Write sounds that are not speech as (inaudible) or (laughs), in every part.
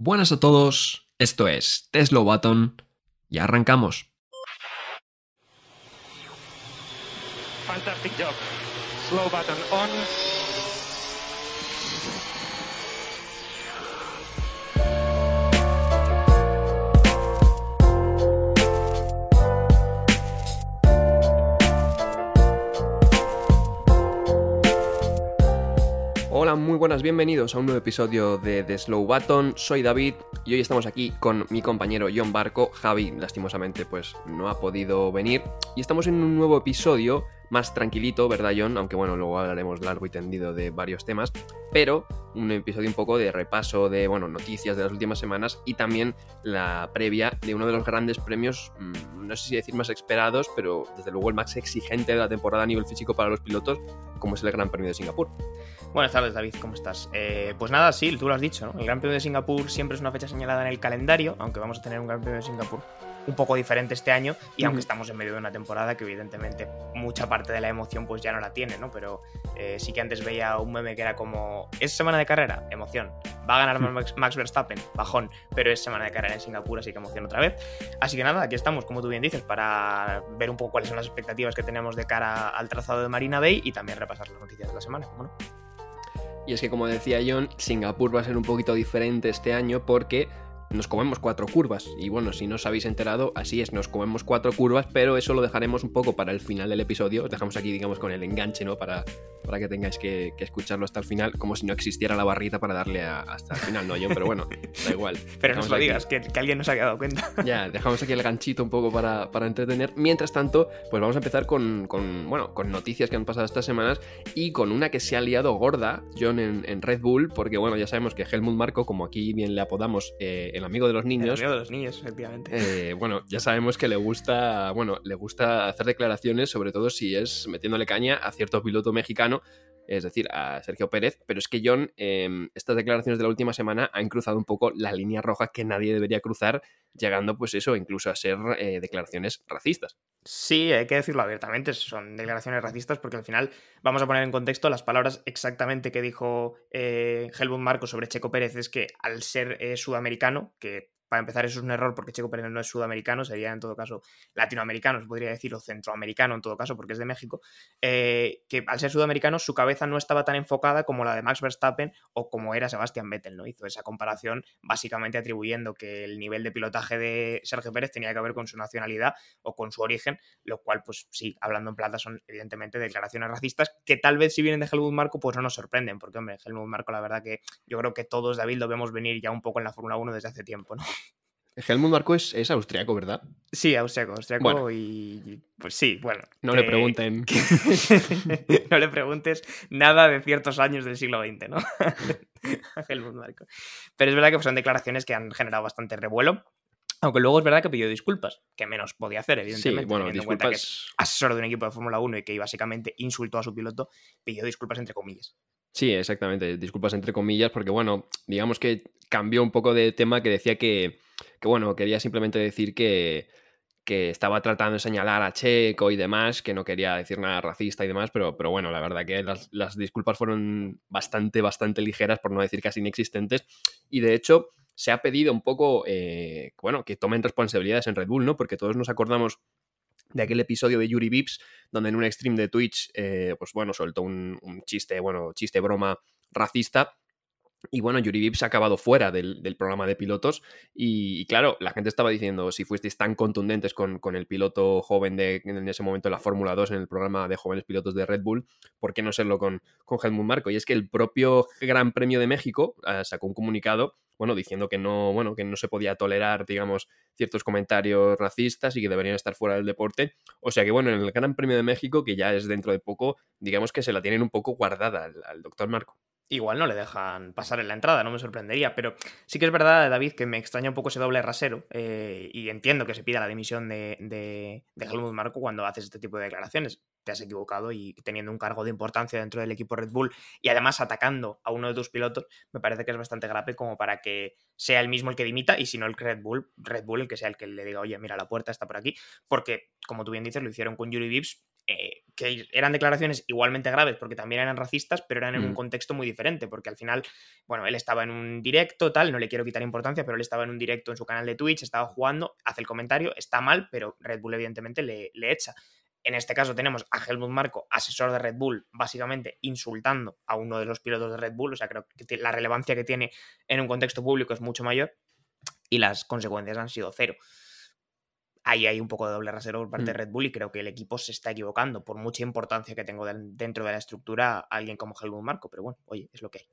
Buenas a todos, esto es Tesla Button y arrancamos. Fantastic job. Slow button on. Hola, muy buenas, bienvenidos a un nuevo episodio de The Slow Button. Soy David y hoy estamos aquí con mi compañero John Barco. Javi, lastimosamente, pues no ha podido venir. Y estamos en un nuevo episodio más tranquilito, ¿verdad, John? Aunque bueno, luego hablaremos largo y tendido de varios temas. Pero un episodio un poco de repaso de, bueno, noticias de las últimas semanas y también la previa de uno de los grandes premios, mmm, no sé si decir más esperados, pero desde luego el más exigente de la temporada a nivel físico para los pilotos, como es el Gran Premio de Singapur. Buenas tardes, David, ¿cómo estás? Eh, pues nada, sí, tú lo has dicho, ¿no? El Gran Premio de Singapur siempre es una fecha señalada en el calendario, aunque vamos a tener un Gran Premio de Singapur un poco diferente este año y aunque estamos en medio de una temporada que evidentemente mucha parte de la emoción pues ya no la tiene, ¿no? Pero eh, sí que antes veía un meme que era como, ¿es semana de carrera? Emoción. ¿Va a ganar Max, Max Verstappen? Bajón. Pero es semana de carrera en Singapur, así que emoción otra vez. Así que nada, aquí estamos, como tú bien dices, para ver un poco cuáles son las expectativas que tenemos de cara al trazado de Marina Bay y también repasar las noticias de la semana, ¿cómo no? Y es que como decía John, Singapur va a ser un poquito diferente este año porque nos comemos cuatro curvas. Y bueno, si no os habéis enterado, así es, nos comemos cuatro curvas, pero eso lo dejaremos un poco para el final del episodio. Os dejamos aquí, digamos, con el enganche, ¿no? Para, para que tengáis que, que escucharlo hasta el final, como si no existiera la barrita para darle a, hasta el final, ¿no, John? Pero bueno, da igual. (laughs) pero no os lo aquí. digas, que, que, alguien nos haya dado cuenta. ya, dejamos aquí el ganchito un poco para, para entretener. Mientras tanto, pues vamos a empezar con, con, bueno, con noticias que han pasado estas semanas y con una que se ha liado gorda, John, en, en Red Bull, porque bueno, ya sabemos que Helmut Marco, como aquí bien le apodamos, eh, el amigo de los niños. El amigo de los niños, efectivamente. Eh, bueno, ya sabemos que le gusta, bueno, le gusta hacer declaraciones, sobre todo si es metiéndole caña a cierto piloto mexicano, es decir, a Sergio Pérez, pero es que John, eh, estas declaraciones de la última semana han cruzado un poco la línea roja que nadie debería cruzar, llegando pues eso, incluso a ser eh, declaraciones racistas. Sí, hay que decirlo abiertamente, son declaraciones racistas porque al final vamos a poner en contexto las palabras exactamente que dijo eh, Helmut Marco sobre Checo Pérez, es que al ser eh, sudamericano, que para empezar, eso es un error porque Checo Pérez no es sudamericano, sería en todo caso latinoamericano, se podría decir, o centroamericano en todo caso, porque es de México. Eh, que al ser sudamericano, su cabeza no estaba tan enfocada como la de Max Verstappen o como era Sebastián Vettel, ¿no? Hizo esa comparación básicamente atribuyendo que el nivel de pilotaje de Sergio Pérez tenía que ver con su nacionalidad o con su origen, lo cual, pues sí, hablando en plata, son evidentemente declaraciones racistas que tal vez si vienen de Helmut Marco, pues no nos sorprenden, porque, hombre, Helmut Marco, la verdad que yo creo que todos, David, lo vemos venir ya un poco en la Fórmula 1 desde hace tiempo, ¿no? Helmut Marco es, es, austriaco, ¿verdad? Sí, austriaco, austriaco bueno. y pues sí, bueno. No le pregunten. (laughs) Que... (laughs) no le preguntes nada de ciertos años del siglo XX, ¿no? (laughs) a Helmut Marco. Pero es verdad que son declaraciones que han generado bastante revuelo. Aunque luego es verdad que pidió disculpas, que menos podía hacer, evidentemente. Sí, bueno, disculpas. Que es asesor de un equipo de Fórmula 1 y que básicamente insultó a su piloto, pidió disculpas entre comillas. Sí, exactamente. Disculpas entre comillas, porque bueno, digamos que cambió un poco de tema que decía que, que bueno, quería simplemente decir que, que estaba tratando de señalar a Checo y demás, que no quería decir nada racista y demás, pero, pero bueno, la verdad que las, las, disculpas fueron bastante, bastante ligeras, por no decir casi inexistentes, y de hecho se ha pedido un poco, eh, bueno, que tomen responsabilidades en Red Bull, ¿no? Porque todos nos acordamos de aquel episodio de Yuri Vips, donde en un stream de Twitch, eh, pues bueno, soltó un, un, chiste, bueno, chiste broma racista. Y bueno, Yuri Vips ha acabado fuera del, del programa de pilotos. Y, claro, la gente estaba diciendo: si fuisteis tan contundentes con, con el piloto joven de en ese momento la Fórmula 2 en el programa de jóvenes pilotos de Red Bull, ¿por qué no serlo con, con Helmut Marco? Y es que el propio Gran Premio de México uh, sacó un comunicado bueno, diciendo que no, bueno, que no se podía tolerar, digamos, ciertos comentarios racistas y que deberían estar fuera del deporte. O sea que, bueno, en el Gran Premio de México, que ya es dentro de poco, digamos que se la tienen un poco guardada al, al doctor Marco. Igual no le dejan pasar en la entrada, no me sorprendería, pero sí que es verdad, David, que me extraña un poco ese doble rasero eh, y entiendo que se pida la dimisión de, de, de Helmut Marco cuando haces este tipo de declaraciones. Te has equivocado y teniendo un cargo de importancia dentro del equipo Red Bull y además atacando a uno de tus pilotos, me parece que es bastante grave como para que sea el mismo el que dimita y si no el Red Bull, Red Bull el que sea el que le diga, oye, mira, la puerta está por aquí, porque como tú bien dices, lo hicieron con Yuri Vips, eh, que eran declaraciones igualmente graves porque también eran racistas, pero eran en un Mm. contexto muy diferente, porque al final, bueno, él estaba en un directo, tal, no le quiero quitar importancia, pero él estaba en un directo en su canal de Twitch, estaba jugando, hace el comentario, está mal, pero Red Bull evidentemente le, le echa. En este caso tenemos a Helmut Marco, asesor de Red Bull, básicamente insultando a uno de los pilotos de Red Bull, o sea, creo que la relevancia que tiene en un contexto público es mucho mayor y las consecuencias han sido cero ahí hay un poco de doble rasero por parte de Mm. Red Bull y creo que el equipo se está equivocando, por mucha importancia que tengo dentro de la estructura alguien como Helmut Marco, pero bueno, oye, es lo que hay.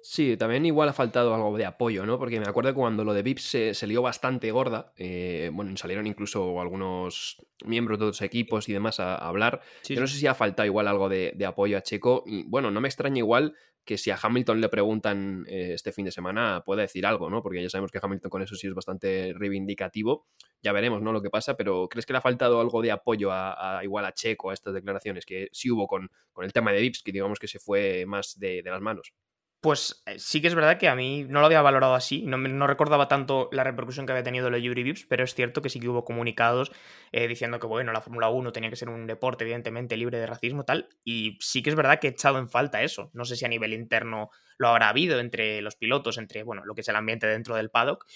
Sí, también igual ha faltado algo de apoyo, ¿no? Porque me acuerdo que cuando lo de Vips se, se lió bastante gorda, eh, bueno, salieron incluso algunos miembros de otros equipos y demás a, a hablar. Sí, Yo no sé si ha faltado igual algo de, de apoyo a Checo. Y bueno, no me extraña igual que si a Hamilton le preguntan eh, este fin de semana pueda decir algo, ¿no? Porque ya sabemos que Hamilton con eso sí es bastante reivindicativo. Ya veremos, ¿no? Lo que pasa, pero ¿crees que le ha faltado algo de apoyo a, a- igual a Checo a estas declaraciones que sí hubo con, con el tema de Vips, que digamos que se fue más de, de las manos? Pues eh, sí que es verdad que a mí no lo había valorado así, no, recordaba tanto la repercusión que había tenido lo de Yuri Vips, pero es cierto que sí que hubo comunicados eh, diciendo que, bueno, la Fórmula 1 tenía que ser un deporte evidentemente libre de racismo tal, y sí que es verdad que he echado en falta eso. No sé si a nivel interno lo habrá habido entre los pilotos, entre, bueno, lo que es el ambiente dentro del paddock,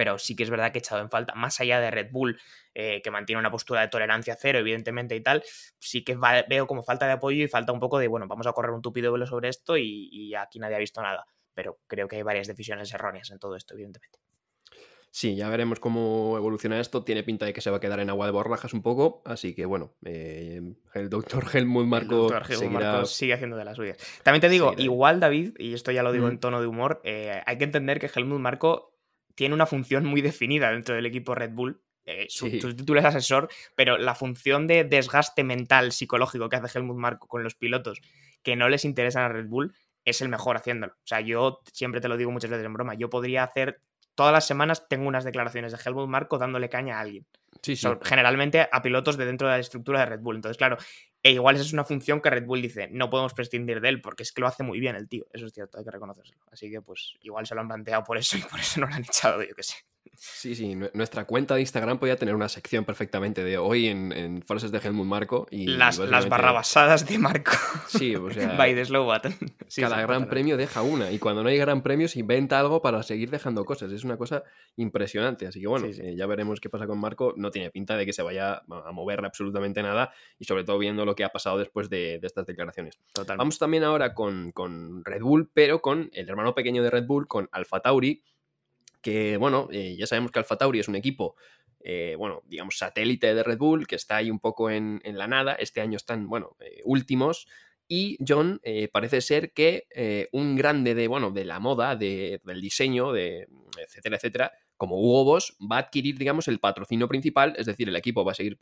pero sí que es verdad que he echado en falta, más allá de Red Bull, eh, que mantiene una postura de tolerancia cero, evidentemente, y tal, sí que va- veo como falta de apoyo y falta un poco de, bueno, vamos a correr un tupido velo sobre esto y, y aquí nadie ha visto nada. Pero creo que hay varias decisiones erróneas en todo esto, evidentemente. Sí, ya veremos cómo evoluciona esto. Tiene pinta de que se va a quedar en agua de borrajas un poco. Así que bueno, eh, el doctor Helmut Marco El Helmut seguirá. Marko sigue haciendo de las suyas. También te digo, seguirá igual David, y esto ya lo digo Mm. en tono de humor, eh, hay que entender que Helmut Marco tiene una función muy definida dentro del equipo Red Bull. Eh, su, Sí. su título es asesor, pero la función de desgaste mental, psicológico que hace Helmut Marco con los pilotos que no les interesan a Red Bull es el mejor haciéndolo. O sea, yo siempre te lo digo muchas veces en broma, yo podría hacer, todas las semanas tengo unas declaraciones de Helmut Marco dándole caña a alguien Sí, sí. generalmente a pilotos de dentro de la estructura de Red Bull. Entonces, claro, e igual esa es una función que Red Bull dice, no podemos prescindir de él, porque es que lo hace muy bien el tío. Eso es cierto, hay que reconocérselo. Así que, pues, igual se lo han planteado por eso y por eso no lo han echado, yo qué sé. Sí, sí. nue- Nuestra cuenta de Instagram podía tener una sección perfectamente de hoy en, en frases de Helmut Marco. Y las, las barrabasadas de Marco. Sí, o sea. (laughs) By the slow button. Sí, cada gran premio deja una y cuando no hay gran premio se inventa algo para seguir dejando cosas. Es una cosa impresionante. Así que bueno, Sí, sí. eh, ya veremos qué pasa con Marco. No tiene pinta de que se vaya a mover absolutamente nada y sobre todo viendo lo que ha pasado después de, de estas declaraciones. Totalmente. Vamos también ahora con, con Red Bull, pero con el hermano pequeño de Red Bull, con Alfa Tauri, que bueno, eh, ya sabemos que Alfa Tauri es un equipo, eh, bueno, digamos, satélite de Red Bull, que está ahí un poco en, en la nada. Este año están, bueno, eh, últimos. Y John eh, parece ser que un grande de, bueno, de la moda, de- del diseño, de, etcétera, etcétera, como Hugo Boss, va a adquirir, digamos, el patrocinio principal, es decir, el equipo va a seguir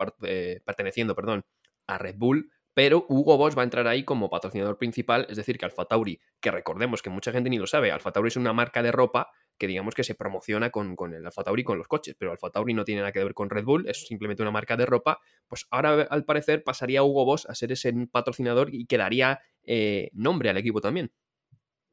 perteneciendo, perdón, a Red Bull, pero Hugo Boss va a entrar ahí como patrocinador principal, es decir, que Alfa Tauri, que recordemos que mucha gente ni lo sabe, Alfa Tauri es una marca de ropa que digamos que se promociona con, con el Alfa Tauri con los coches, pero Alfa Tauri no tiene nada que ver con Red Bull, es simplemente una marca de ropa, pues ahora al parecer pasaría Hugo Boss a ser ese patrocinador y quedaría eh, nombre al equipo también.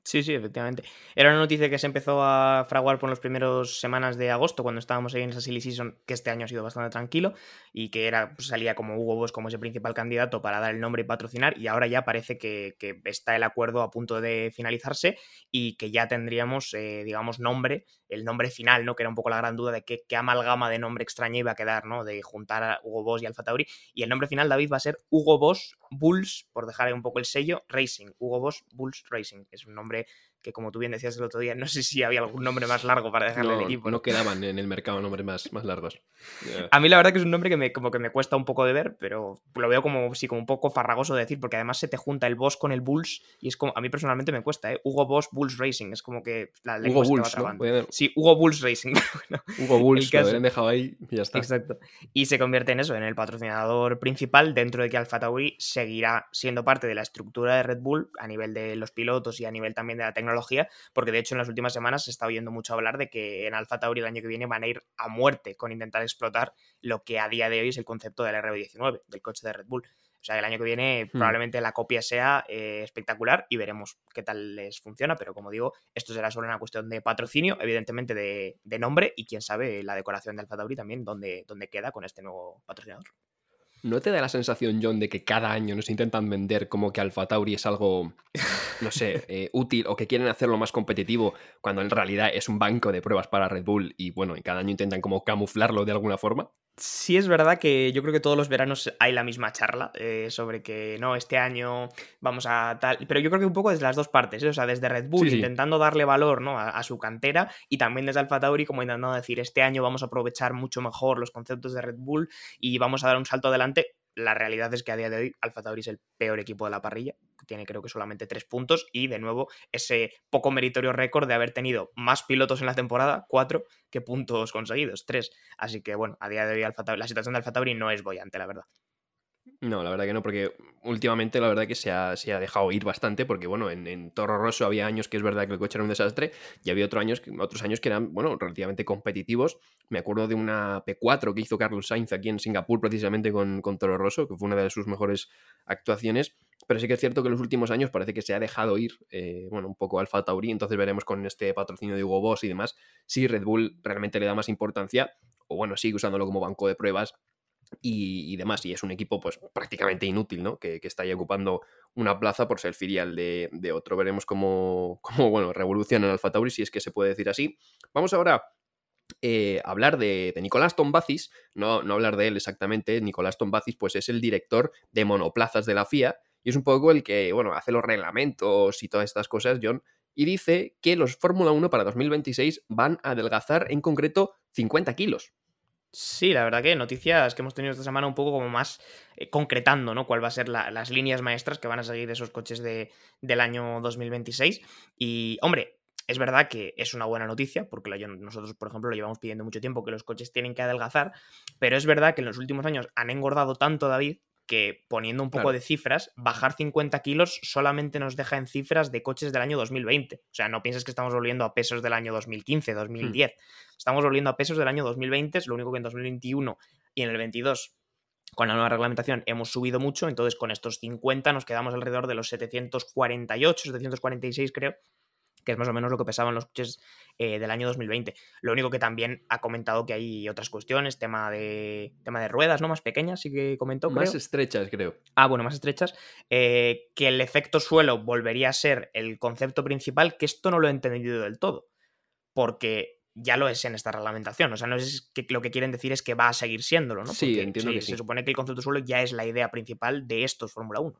Sí, sí, efectivamente. Era una noticia que se empezó a fraguar por las primeras semanas de agosto, cuando estábamos ahí en esa silly season, que este año ha sido bastante tranquilo, y que era, pues, salía como Hugo Boss como ese principal candidato para dar el nombre y patrocinar, y ahora ya parece que, está el acuerdo a punto de finalizarse y que ya tendríamos, eh, digamos, nombre, el nombre final, ¿no? Que era un poco la gran duda de qué, amalgama de nombre extraña iba a quedar, ¿no? De juntar a Hugo Boss y Alfa Tauri. Y el nombre final, David, va a ser Hugo Boss Bulls, por dejar un poco el sello, Racing. Hugo Boss Bulls Racing. Es un nombre hombre que, como tú bien decías el otro día, no sé si había algún nombre más largo para dejarle No, al equipo. no quedaban en el mercado nombres más, más largos. Ya. A mí la verdad que es un nombre que me, como que me cuesta un poco de ver, pero lo veo como, sí, como un poco farragoso de decir, porque además se te junta el Boss con el Bulls y es como, a mí personalmente me cuesta, ¿eh? Hugo Boss Bulls Racing, es como que la Hugo Bulls, ¿no? Sí, Hugo Bulls Racing. (laughs) Bueno, Hugo Bulls, El lo caso- habrían dejado ahí y ya está. Exacto. Y se convierte en eso, en el patrocinador principal, dentro de que Alfa Tauri seguirá siendo parte de la estructura de Red Bull a nivel de los pilotos y a nivel también de la tecnología, porque de hecho en las últimas semanas se está oyendo mucho hablar de que en Alfa Tauri el año que viene van a ir a muerte con intentar explotar lo que a día de hoy es el concepto del RB19, del coche de Red Bull. O sea, el año que viene Hmm. probablemente la copia sea eh, espectacular y veremos qué tal les funciona, pero como digo, esto será solo una cuestión de patrocinio, evidentemente de, de nombre y quién sabe la decoración de Alfa Tauri también, dónde, dónde queda con este nuevo patrocinador. ¿No te da la sensación, John, de que cada año nos intentan vender como que Alfa Tauri es algo, no sé, (laughs) eh, útil o que quieren hacerlo más competitivo cuando en realidad es un banco de pruebas para Red Bull y bueno, y cada año intentan como camuflarlo de alguna forma? Sí es verdad que yo creo que todos los veranos hay la misma charla eh, sobre que no, este año vamos a tal, pero yo creo que un poco desde las dos partes, ¿eh? o sea, desde Red Bull intentando darle valor ¿no? a, a, su cantera y también desde Alfa Tauri como intentando decir, este año vamos a aprovechar mucho mejor los conceptos de Red Bull y vamos a dar un salto adelante la realidad es que a día de hoy Alfa Tauri es el peor equipo de la parrilla, tiene creo que solamente tres puntos y de nuevo ese poco meritorio récord de haber tenido más pilotos en la temporada, cuatro, que puntos conseguidos, tres. Así que bueno, a día de hoy la situación de Alfa Tauri no es bollante, la verdad. No, la verdad que no, porque últimamente la verdad que se ha, se ha dejado ir bastante, porque bueno, en, Toro Rosso había años que es verdad que el coche era un desastre, y había otros años, otros años que eran, bueno, relativamente competitivos. Me acuerdo de una P4 que hizo Carlos Sainz aquí en Singapur precisamente con, con Toro Rosso, que fue una de sus mejores actuaciones, pero sí que es cierto que en los últimos años parece que se ha dejado ir, eh, bueno, un poco Alfa Tauri, entonces veremos con este patrocinio de Hugo Boss y demás, si Red Bull realmente le da más importancia, o bueno, sigue usándolo como banco de pruebas y, demás. Y es un equipo pues prácticamente inútil, ¿no? Que, está ahí ocupando una plaza por ser filial de, otro. Veremos cómo, (laughs) cómo, bueno, revoluciona en Alfa Tauri, si es que se puede decir así. Vamos ahora eh, a hablar de, Nicolás Tombacis, no, no hablar de él exactamente. Nicolás Tombacis, pues es el director de monoplazas de la FIA y es un poco el que, bueno, hace los reglamentos y todas estas cosas, John. Y dice que los Fórmula 1 para 2026 van a adelgazar en concreto 50 kilos. Sí, la verdad que noticias que hemos tenido esta semana un poco como más eh, concretando, ¿no? Cuál va a ser las líneas maestras que van a seguir esos coches de, del año 2026. Y, hombre, es verdad que es una buena noticia, porque nosotros, por ejemplo, lo llevamos pidiendo mucho tiempo que los coches tienen que adelgazar, pero es verdad que en los últimos años han engordado tanto, David, que poniendo un poco de cifras, bajar 50 kilos solamente nos deja en cifras de coches del año 2020. O sea, no pienses que estamos volviendo a pesos del año 2015, 2010. Hmm. Estamos volviendo a pesos del año 2020, es lo único que en 2021 y en el 22 con la nueva reglamentación hemos subido mucho, entonces con estos 50 nos quedamos alrededor de los 748, 746 creo, que es más o menos lo que pesaban los coches eh, del año 2020. Lo único que también ha comentado que hay otras cuestiones, tema de, tema de ruedas, ¿no? Más pequeñas, sí que comentó. Más estrechas, creo. Ah, bueno, más estrechas. Eh, que el efecto suelo volvería a ser el concepto principal, que esto no lo he entendido del todo. Porque ya lo es en esta reglamentación. O sea, no es que lo que quieren decir es que va a seguir siéndolo, ¿no? sí, entiendo que sí. Se supone que el concepto suelo ya es la idea principal de estos Fórmula 1.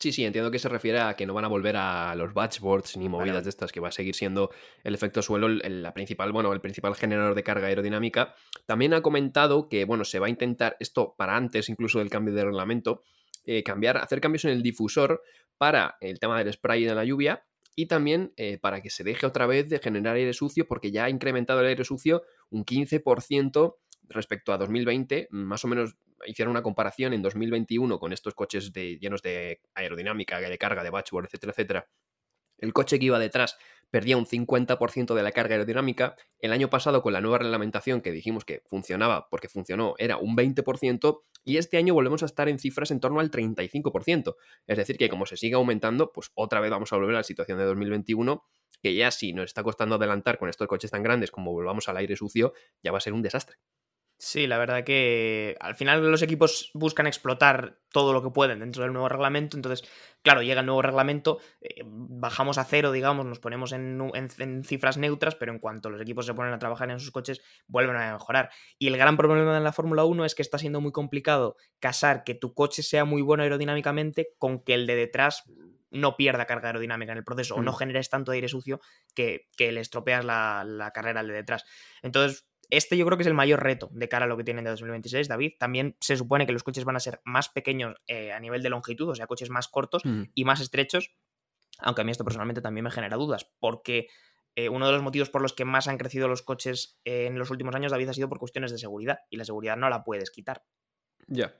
Sí, sí, entiendo que se refiere a que no van a volver a los batchboards ni movidas de estas, que va a seguir siendo el efecto suelo el, la principal, bueno, el principal generador de carga aerodinámica. También ha comentado que, bueno, se va a intentar, esto para antes incluso del cambio de reglamento, eh, cambiar, hacer cambios en el difusor para el tema del spray de la lluvia y también eh, para que se deje otra vez de generar aire sucio, porque ya ha incrementado el aire sucio un 15% respecto a 2020, más o menos hicieron una comparación en 2021 con estos coches de, llenos de aerodinámica, de carga, de batchboard, etcétera, etcétera. El coche que iba detrás perdía un 50% de la carga aerodinámica. El año pasado, con la nueva reglamentación que dijimos que funcionaba porque funcionó, era un 20%. Y este año volvemos a estar en cifras en torno al 35%. Es decir, que como se sigue aumentando, pues otra vez vamos a volver a la situación de 2021, que ya si nos está costando adelantar con estos coches tan grandes como volvamos al aire sucio, ya va a ser un desastre. Sí, la verdad que al final los equipos buscan explotar todo lo que pueden dentro del nuevo reglamento, entonces, claro, llega el nuevo reglamento, eh, bajamos a cero, digamos, nos ponemos en, cifras neutras, pero en cuanto los equipos se ponen a trabajar en sus coches, vuelven a mejorar. Y el gran problema de la Fórmula 1 es que está siendo muy complicado casar que tu coche sea muy bueno aerodinámicamente con que el de detrás no pierda carga aerodinámica en el proceso o no mm. generes tanto aire sucio que, le estropeas la, la carrera al de detrás. Entonces, este yo creo que es el mayor reto de cara a lo que tienen de 2026, David. También se supone que los coches van a ser más pequeños eh, a nivel de longitud, o sea, coches más cortos mm. y más estrechos, aunque a mí esto personalmente también me genera dudas, porque eh, uno de los motivos por los que más han crecido los coches en los últimos años, David, ha sido por cuestiones de seguridad, y la seguridad no la puedes quitar. Ya.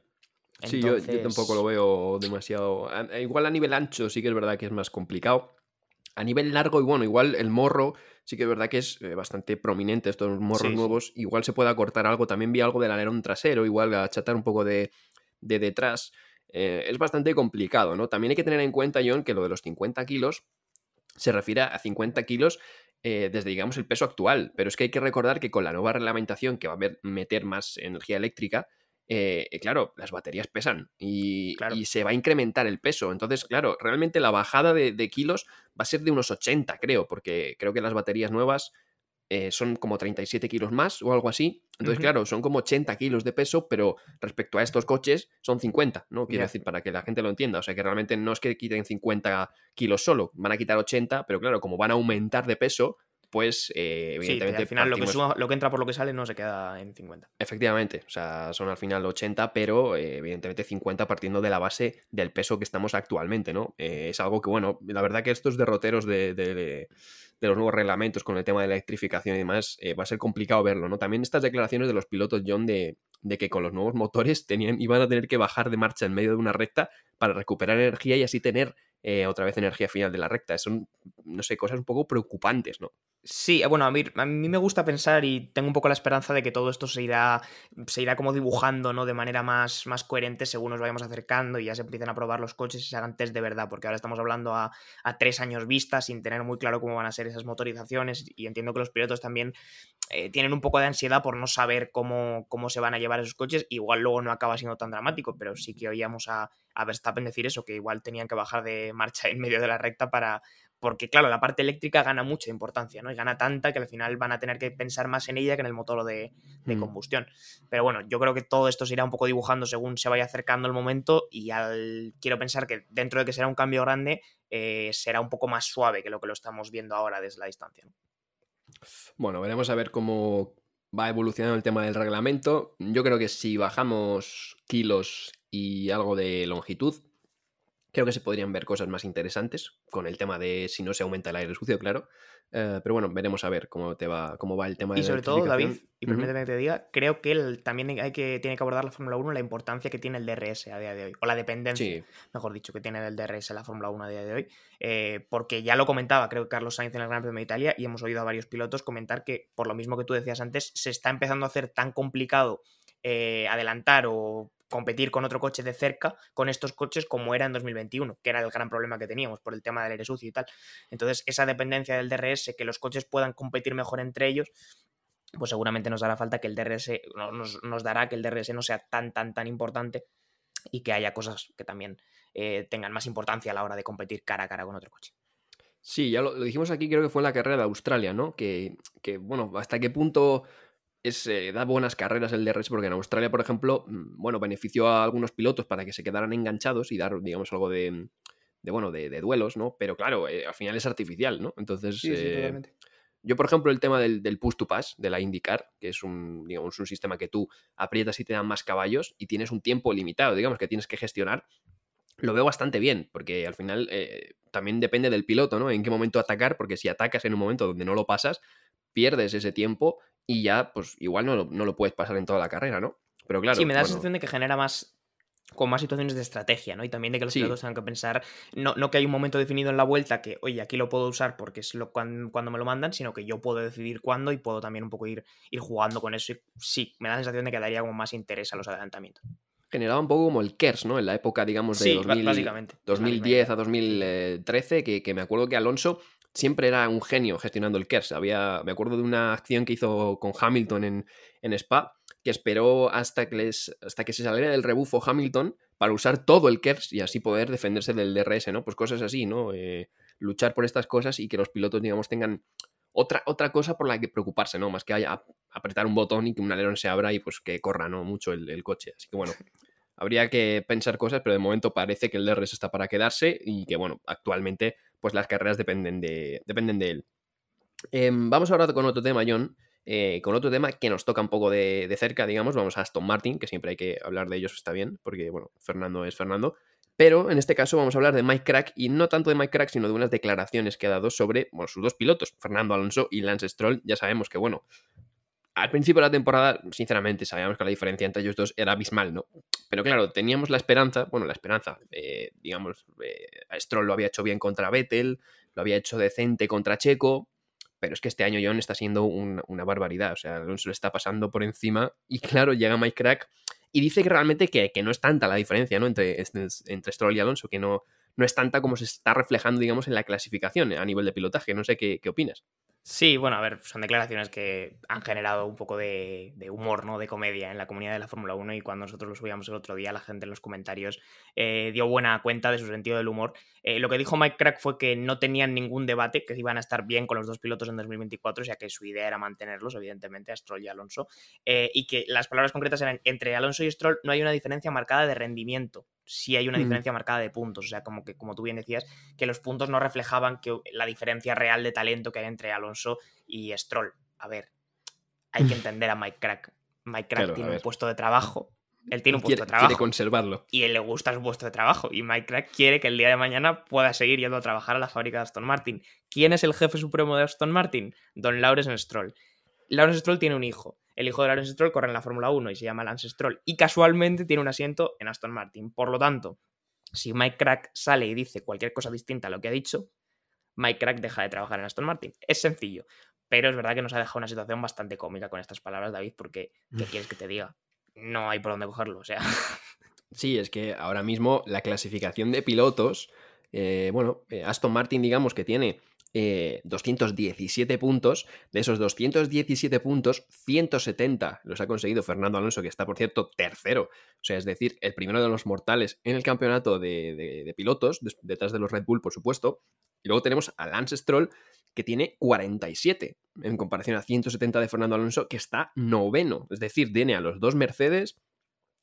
Sí, yo, tampoco lo veo demasiado. Igual a nivel ancho sí que es verdad que es más complicado. A nivel largo, y bueno, igual el morro sí que es verdad que es eh, bastante prominente estos morros nuevos. Igual se puede acortar algo. También vi algo del alerón trasero, igual achatar un poco de, detrás. Eh, es bastante complicado, ¿no? También hay que tener en cuenta, John, que lo de los 50 kilos se refiere a 50 kilos eh, desde, digamos, el peso actual. Pero es que hay que recordar que con la nueva reglamentación que va a meter más energía eléctrica, eh, claro, las baterías pesan y, se va a incrementar el peso. Entonces, claro, realmente la bajada de, de, kilos va a ser de unos 80, creo, porque creo que las baterías nuevas eh, son como 37 kilos más o algo así. Entonces, claro, son como 80 kilos de peso, pero respecto a estos coches son 50, ¿no? Quiero decir, para que la gente lo entienda. O sea, que realmente no es que quiten 50 kilos solo, van a quitar 80, pero claro, como van a aumentar de peso, pues eh, evidentemente... al final lo, que lo que entra por lo que sale no se queda en 50. Efectivamente, o sea, son al final 80, pero eh, evidentemente 50 partiendo de la base del peso que estamos actualmente, ¿no? es algo que, bueno, la verdad que estos derroteros de de los nuevos reglamentos con el tema de la electrificación y demás, eh, va a ser complicado verlo, ¿no? También estas declaraciones de los pilotos, John, de, de, que con los nuevos motores tenían, iban a tener que bajar de marcha en medio de una recta para recuperar energía y así tener eh, otra vez energía final de la recta. Son, no sé, cosas un poco preocupantes, ¿no? Sí, bueno, a mí, a mí me gusta pensar y tengo un poco la esperanza de que todo esto se irá, se irá como dibujando, ¿no? De manera más, más coherente según nos vayamos acercando y ya se empiecen a probar los coches y se hagan test de verdad, porque ahora estamos hablando a, tres años vista sin tener muy claro cómo van a ser esas motorizaciones y entiendo que los pilotos también eh, tienen un poco de ansiedad por no saber cómo, cómo se van a llevar esos coches. Igual luego no acaba siendo tan dramático, pero sí que oíamos a, a Verstappen decir eso, que igual tenían que bajar de marcha (laughs) en medio de la recta para, porque claro, la parte eléctrica gana mucha importancia, ¿no? Y gana tanta que al final van a tener que pensar más en ella que en el motor de, mm. combustión. Pero bueno, yo creo que todo esto se irá un poco dibujando según se vaya acercando el momento y al... quiero pensar que dentro de que será un cambio grande, eh, será un poco más suave que lo que lo estamos viendo ahora desde la distancia. Bueno, veremos a ver cómo va evolucionando el tema del reglamento. Yo creo que si bajamos kilos y algo de longitud, Creo que se podrían ver cosas más interesantes con el tema de si no se aumenta el aire sucio, claro. Eh, pero bueno, veremos a ver cómo te va, cómo va el tema de Y sobre todo, David, y permíteme que te diga, creo que él, también hay que, tiene que abordar la Fórmula 1 la importancia que tiene el DRS a día de hoy, o la dependencia, mejor dicho, que tiene del DRS la Fórmula 1 a día de hoy. Eh, porque ya lo comentaba, creo que Carlos Sainz en el Gran Premio de Italia, y hemos oído a varios pilotos comentar que, por lo mismo que tú decías antes, se está empezando a hacer tan complicado eh, adelantar o competir con otro coche de cerca con estos coches como era en 2021, que era el gran problema que teníamos por el tema del aire sucio y tal. Entonces, esa dependencia del DRS, que los coches puedan competir mejor entre ellos, pues seguramente nos dará falta que el DRS, nos, dará que el DRS no sea tan, tan, tan importante y que haya cosas que también eh, tengan más importancia a la hora de competir cara a cara con otro coche. Sí, ya lo, dijimos aquí, creo que fue en la carrera de Australia, ¿no? Que, que bueno, hasta qué punto es, eh, da buenas carreras el DRS porque en Australia, por ejemplo, mm, bueno, benefició a algunos pilotos para que se quedaran enganchados y dar, digamos, algo de, de bueno, de, duelos, ¿no? Pero claro, eh, al final es artificial, ¿no? Entonces, eh, yo, por ejemplo, el tema del, del, push to pass, de la IndyCar, que es un, digamos, un sistema que tú aprietas y te dan más caballos y tienes un tiempo limitado, digamos, que tienes que gestionar, lo veo bastante bien, porque al final también depende del piloto, ¿no? En qué momento atacar, porque si atacas en un momento donde no lo pasas, pierdes ese tiempo y ya, pues igual no lo, no lo puedes pasar en toda la carrera, ¿no? Pero claro. Sí, me da la sensación de que genera más con más situaciones de estrategia, ¿no? Y también de que los pilotos tengan que pensar, no, no, que hay un momento definido en la vuelta que, oye, aquí lo puedo usar porque es lo, cuando, cuando, me lo mandan, sino que yo puedo decidir cuándo y puedo también un poco ir, ir jugando con eso. Y sí, me da la sensación de que daría como más interés a los adelantamientos. Generaba un poco como el KERS, ¿no? En la época, digamos, de 2010 a 2013, que, que me acuerdo que Alonso siempre era un genio gestionando el KERS. Había, me acuerdo de una acción que hizo con Hamilton en, en Spa, que esperó hasta que, les, hasta que se saliera del rebufo Hamilton para usar todo el KERS y así poder defenderse del DRS, ¿no? Pues cosas así, ¿no? Eh, luchar por estas cosas y que los pilotos, digamos, tengan otra, otra cosa por la que preocuparse, ¿no? Más que haya apretar un botón y que un alerón se abra y pues que corra, ¿no? Mucho el, el coche. Así que bueno, habría que pensar cosas, pero de momento parece que el DRS está para quedarse y que, bueno, actualmente pues las carreras dependen de, dependen de él. Em, vamos ahora con otro tema, John. Eh, con otro tema que nos toca un poco de, cerca, digamos, vamos a Aston Martin, que siempre hay que hablar de ellos, está bien, porque, bueno, Fernando es Fernando. Pero en este caso vamos a hablar de Mike Crack, y no tanto de Mike Crack, sino de unas declaraciones que ha dado sobre sus dos pilotos, Fernando Alonso y Lance Stroll. Ya sabemos que, bueno, al principio de la temporada, sinceramente, sabíamos que la diferencia entre ellos dos era abismal, ¿no? Pero claro, teníamos la esperanza, bueno, la esperanza, eh, digamos, eh, Stroll lo había hecho bien contra Vettel, lo había hecho decente contra Checo, pero es que este año John está siendo una barbaridad, o sea, Alonso le está pasando por encima y (laughs) claro, llega Mike Crack y dice que realmente que, no es tanta la diferencia, ¿no? Entre, entre Stroll y Alonso, que no, no es tanta como se está reflejando, digamos, en la clasificación a nivel de pilotaje. No sé qué, opinas. Sí, bueno, a ver, son declaraciones que han generado un poco de, humor, ¿no? De comedia en la comunidad de la Fórmula 1 y cuando nosotros lo subíamos el otro día, la gente en los comentarios eh, dio buena cuenta de su sentido del humor. Eh, lo que dijo Mike Crack fue que no tenían ningún debate, que iban a estar bien con los dos pilotos en 2024, ya que su idea era mantenerlos, evidentemente, a Stroll y Alonso, eh, y que las palabras concretas eran, entre Alonso y Stroll no hay una diferencia marcada de rendimiento, sí hay una mm. diferencia marcada de puntos. O sea, como que, como tú bien decías, que los puntos no reflejaban que la diferencia real de talento que hay entre Alonso y Stroll. A ver, hay que entender a Mike Crack. Mike Crack tiene un puesto de trabajo. Él tiene un puesto de trabajo. Quiere conservarlo. Y él le gusta su puesto de trabajo. Y Mike Crack quiere que el día de mañana pueda seguir yendo a trabajar a la fábrica de Aston Martin. ¿Quién es el jefe supremo de Aston Martin? Don Lawrence Stroll. Lawrence Stroll tiene un hijo. El hijo de Lawrence Stroll corre en la Fórmula 1 y se llama Lance Stroll. Y casualmente tiene un asiento en Aston Martin. Por lo tanto, si Mike Crack sale y dice cualquier cosa distinta a lo que ha dicho, Mike Crack deja de trabajar en Aston Martin. Es sencillo. Pero es verdad que nos ha dejado una situación bastante cómica con estas palabras, David, porque ¿qué quieres que te diga? No hay por dónde cogerlo, o sea. (laughs) Sí, es que ahora mismo la clasificación de pilotos, eh, bueno, eh, Aston Martin digamos que tiene 217 eh, puntos. De esos 217 puntos, 170 los ha conseguido Fernando Alonso, que está, por cierto, tercero. O sea, es decir, el primero de los mortales en el campeonato de, pilotos, detrás de los Red Bull, por supuesto. Y luego tenemos a Lance Stroll, que tiene 47, en comparación a 170 de Fernando Alonso, que está noveno. Es decir, tiene a los dos Mercedes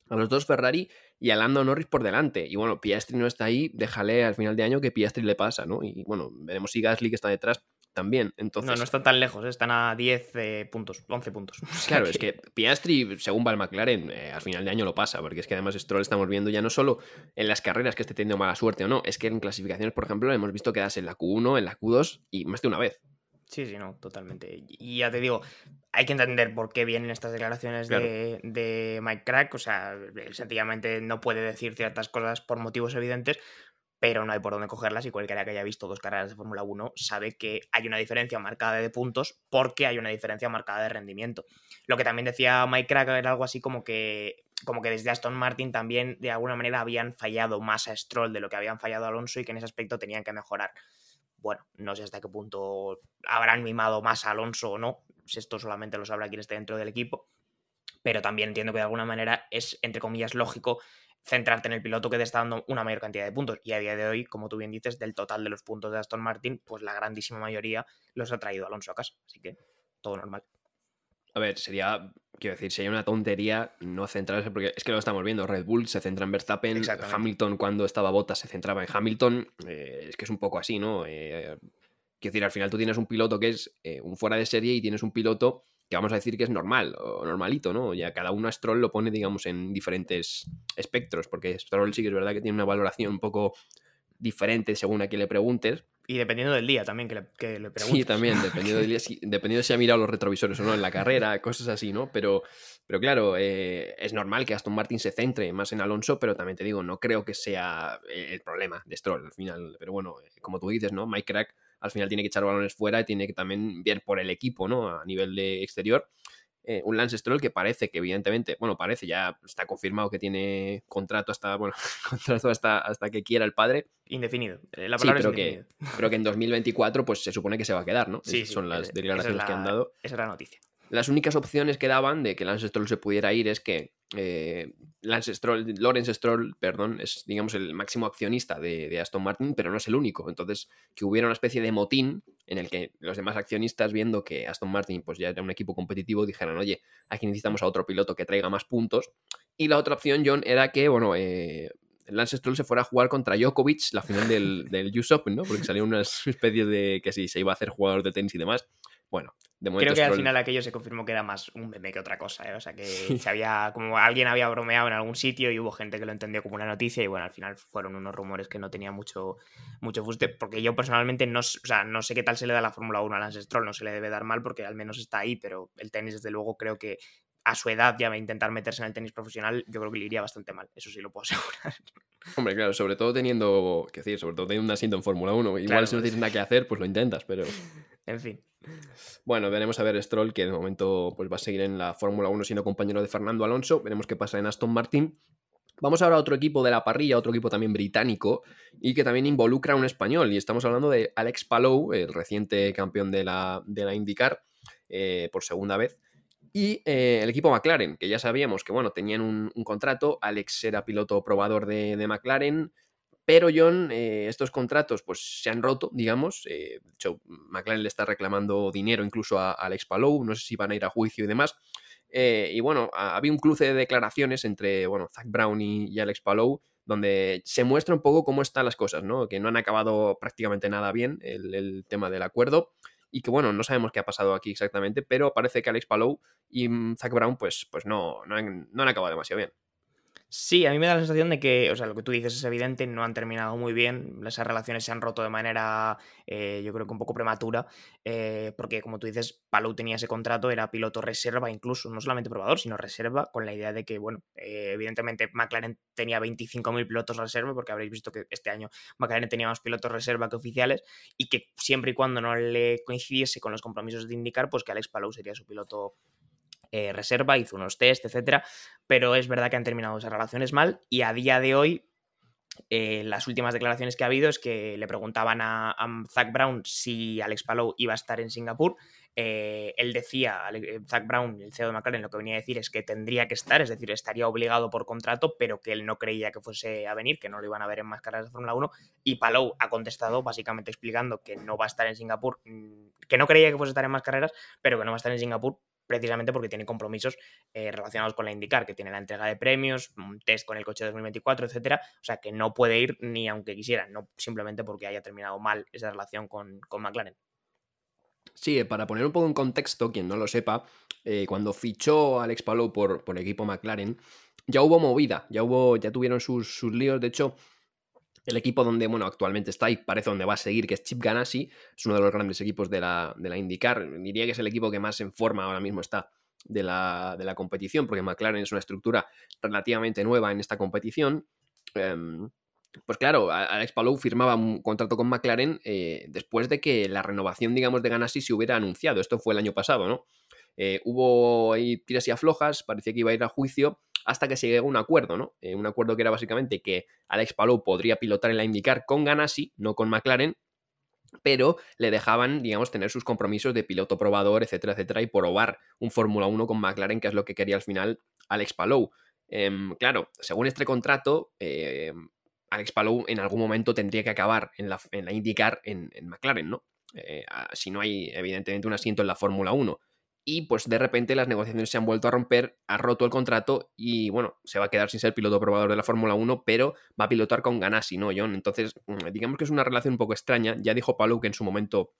a los dos Ferrari y a Lando Norris por delante. Y bueno, Piastri no está ahí, déjale al final de año que Piastri le pasa, ¿no? Y bueno, veremos si Gasly que está detrás también. Entonces... No, no están tan lejos, ¿eh? están a 10 eh, puntos, 11 puntos. (laughs) Claro, es que Piastri, según va el McLaren, eh, al final de año lo pasa, porque es que además esto lo estamos viendo ya no solo en las carreras que esté teniendo mala suerte o no, es que en clasificaciones, por ejemplo, hemos visto quedarse en la Q1, en la Q2 y más de una vez. Sí, sí, no, totalmente. Y ya te digo, hay que entender por qué vienen estas declaraciones de, Mike Crack. O sea, él sencillamente no puede decir ciertas cosas por motivos evidentes, pero no hay por dónde cogerlas y cualquiera que haya visto dos carreras de Fórmula 1 sabe que hay una diferencia marcada de puntos porque hay una diferencia marcada de rendimiento. Lo que también decía Mike Crack era algo así como que como que desde Aston Martin también de alguna manera habían fallado más a Stroll de lo que habían fallado a Alonso y que en ese aspecto tenían que mejorar bueno, no sé hasta qué punto habrán mimado más a Alonso o no, si esto solamente lo sabrá quien esté dentro del equipo, pero también entiendo que de alguna manera es, entre comillas, lógico centrarte en el piloto que te está dando una mayor cantidad de puntos. Y a día de hoy, como tú bien dices, del total de los puntos de Aston Martin, pues la grandísima mayoría los ha traído Alonso a casa. Así que todo normal. A ver, sería, quiero decir, sería una tontería no centrarse, porque es que lo estamos viendo, Red Bull se centra en Verstappen, Hamilton cuando estaba Bota se centraba en Hamilton, eh, es que es un poco así, ¿no? Eh, quiero decir, al final tú tienes un piloto que es eh, un fuera de serie y tienes un piloto que vamos a decir que es normal o normalito, ¿no? Ya cada uno a Stroll lo pone, digamos, en diferentes espectros, porque Stroll sí que es verdad que tiene una valoración un poco diferente según a quien le preguntes, y dependiendo del día también que le, que le Sí, también, (laughs) dependiendo del día, si, dependiendo de si ha mirado los retrovisores o no en la carrera, (laughs) cosas así, ¿no? Pero, pero claro, eh, es normal que Aston Martin se centre más en Alonso, pero también te digo, no creo que sea el problema de Stroll al final. Pero bueno, eh, como tú dices, ¿no? Mike Crack al final tiene que echar balones fuera y tiene que también ver por el equipo, ¿no? A nivel de exterior. Eh, un Lance Stroll que parece que evidentemente, bueno, parece, ya está confirmado que tiene contrato hasta, bueno, (laughs) contrato hasta, hasta que quiera el padre. Indefinido. Eh, la palabra sí, pero, que, pero que en 2024 pues se supone que se va a quedar, ¿no? Sí, son las declaraciones que han dado. Esa es la noticia. Las únicas opciones que daban de que Lance Stroll se pudiera ir es que eh, Lance Stroll, Lawrence Stroll, perdón, es digamos el máximo accionista de, Aston Martin, pero no es el único. Entonces, que hubiera una especie de motín en el que los demás accionistas, viendo que Aston Martin pues ya era un equipo competitivo, dijeran, oye, aquí necesitamos a otro piloto que traiga más puntos. Y la otra opción, John, era que, bueno, eh, Lance Stroll se fuera a jugar contra Djokovic la final del, del US Open, ¿no? Porque salió unas (laughs) especies de que sí, se iba a hacer jugador de tenis y demás. Bueno, de. Creo que al final aquello se confirmó que era más un meme que otra cosa, ¿eh? O sea, que (laughs) se había, como alguien había bromeado en algún sitio y hubo gente que lo entendió como una noticia y bueno, al final fueron unos rumores que no tenían mucho, mucho fuste, porque yo personalmente no, o sea, no sé qué tal se le da la Fórmula 1 a Lance no se le debe dar mal porque al menos está ahí, pero el tenis desde luego creo que a su edad ya va a intentar meterse en el tenis profesional, yo creo que le iría bastante mal, eso sí lo puedo (laughs) asegurar. Hombre, claro, sobre todo teniendo, que decir, sobre todo teniendo un asiento en Fórmula 1, igual si no tienes nada que hacer, pues lo intentas, pero... (laughs) en fin. Bueno, veremos a ver Stroll, que de momento pues, va a seguir en la Fórmula 1 siendo compañero de Fernando Alonso. Veremos qué pasa en Aston Martin. Vamos ahora a otro equipo de la parrilla, otro equipo también británico y que también involucra a un español. Y estamos hablando de Alex Palou, el reciente campeón de la, de la IndyCar eh, por segunda vez. Y eh, el equipo McLaren, que ya sabíamos que bueno, tenían un, contrato. Alex era piloto probador de, de McLaren. Pero John, eh, estos contratos pues se han roto, digamos. de hecho, McLaren le está reclamando dinero incluso a, a Alex Palou. No sé si van a ir a juicio y demás. Eh, y bueno, había un cruce de declaraciones entre, bueno, Zach Brown y, Alex Palou, donde se muestra un poco cómo están las cosas, ¿no? Que no han acabado prácticamente nada bien el, tema del acuerdo y que bueno, no sabemos qué ha pasado aquí exactamente, pero parece que Alex Palou y mm, Zach Brown pues, pues no, no han acabado demasiado bien. Sí, a mí me da la sensación de que, o sea, lo que tú dices es evidente, no han terminado muy bien, esas relaciones se han roto de manera, eh, yo creo que un poco prematura, eh, porque como tú dices, Palou tenía ese contrato, era piloto reserva incluso, no solamente probador, sino reserva, con la idea de que, bueno, eh, evidentemente McLaren tenía 25.000 pilotos reserva, porque habréis visto que este año McLaren tenía más pilotos reserva que oficiales, y que siempre y cuando no le coincidiese con los compromisos de indicar, pues que Alex Palou sería su piloto eh, reserva, hizo unos test, etcétera, pero es verdad que han terminado esas relaciones mal y a día de hoy eh, las últimas declaraciones que ha habido es que le preguntaban a, Zach Brown si Alex Palou iba a estar en Singapur. Eh, él decía, Zach Brown, el CEO de McLaren, lo que venía a decir es que tendría que estar, es decir, estaría obligado por contrato, pero que él no creía que fuese a venir, que no lo iban a ver en más carreras de Fórmula 1. Y Palou ha contestado básicamente explicando que no va a estar en Singapur, mm, que no creía que fuese a estar en más carreras, pero que no va a estar en Singapur precisamente porque tiene compromisos eh, relacionados con la IndyCar, que tiene la entrega de premios, un test con el coche 2024, etcétera. O sea, que no puede ir ni aunque quisiera, no simplemente porque haya terminado mal esa relación con, McLaren. Sí, para poner un poco en contexto, quien no lo sepa, eh, cuando fichó Alex Palou por, por equipo McLaren, ya hubo movida, ya hubo, ya tuvieron sus, sus líos. De hecho, el equipo donde, bueno, actualmente está y parece donde va a seguir, que es Chip Ganassi, es uno de los grandes equipos de la, de la IndyCar. Diría que es el equipo que más en forma ahora mismo está de la, de la competición, porque McLaren es una estructura relativamente nueva en esta competición. Em, pues claro, Alex Palou firmaba un contrato con McLaren eh, después de que la renovación, digamos, de Ganassi se hubiera anunciado. Esto fue el año pasado, ¿no? Eh, hubo tiras y aflojas, parecía que iba a ir a juicio hasta que se llegó a un acuerdo, ¿no? Eh, un acuerdo que era básicamente que Alex Palou podría pilotar en la IndyCar con Ganassi, no con McLaren, pero le dejaban, digamos, tener sus compromisos de piloto probador, etcétera, etcétera, y probar un Fórmula 1 con McLaren, que es lo que quería al final Alex Palou. Em, claro, según este contrato, em, Alex Palou en algún momento tendría que acabar en la, IndyCar en, McLaren, ¿no? Eh, si no hay, evidentemente, un asiento en la Fórmula 1 y pues de repente las negociaciones se han vuelto a romper, ha roto el contrato y bueno, se va a quedar sin ser piloto probador de la Fórmula 1, pero va a pilotar con Ganassi, ¿no, John? Entonces, mm, digamos que es una relación un poco extraña. Ya dijo Palou que en su momento,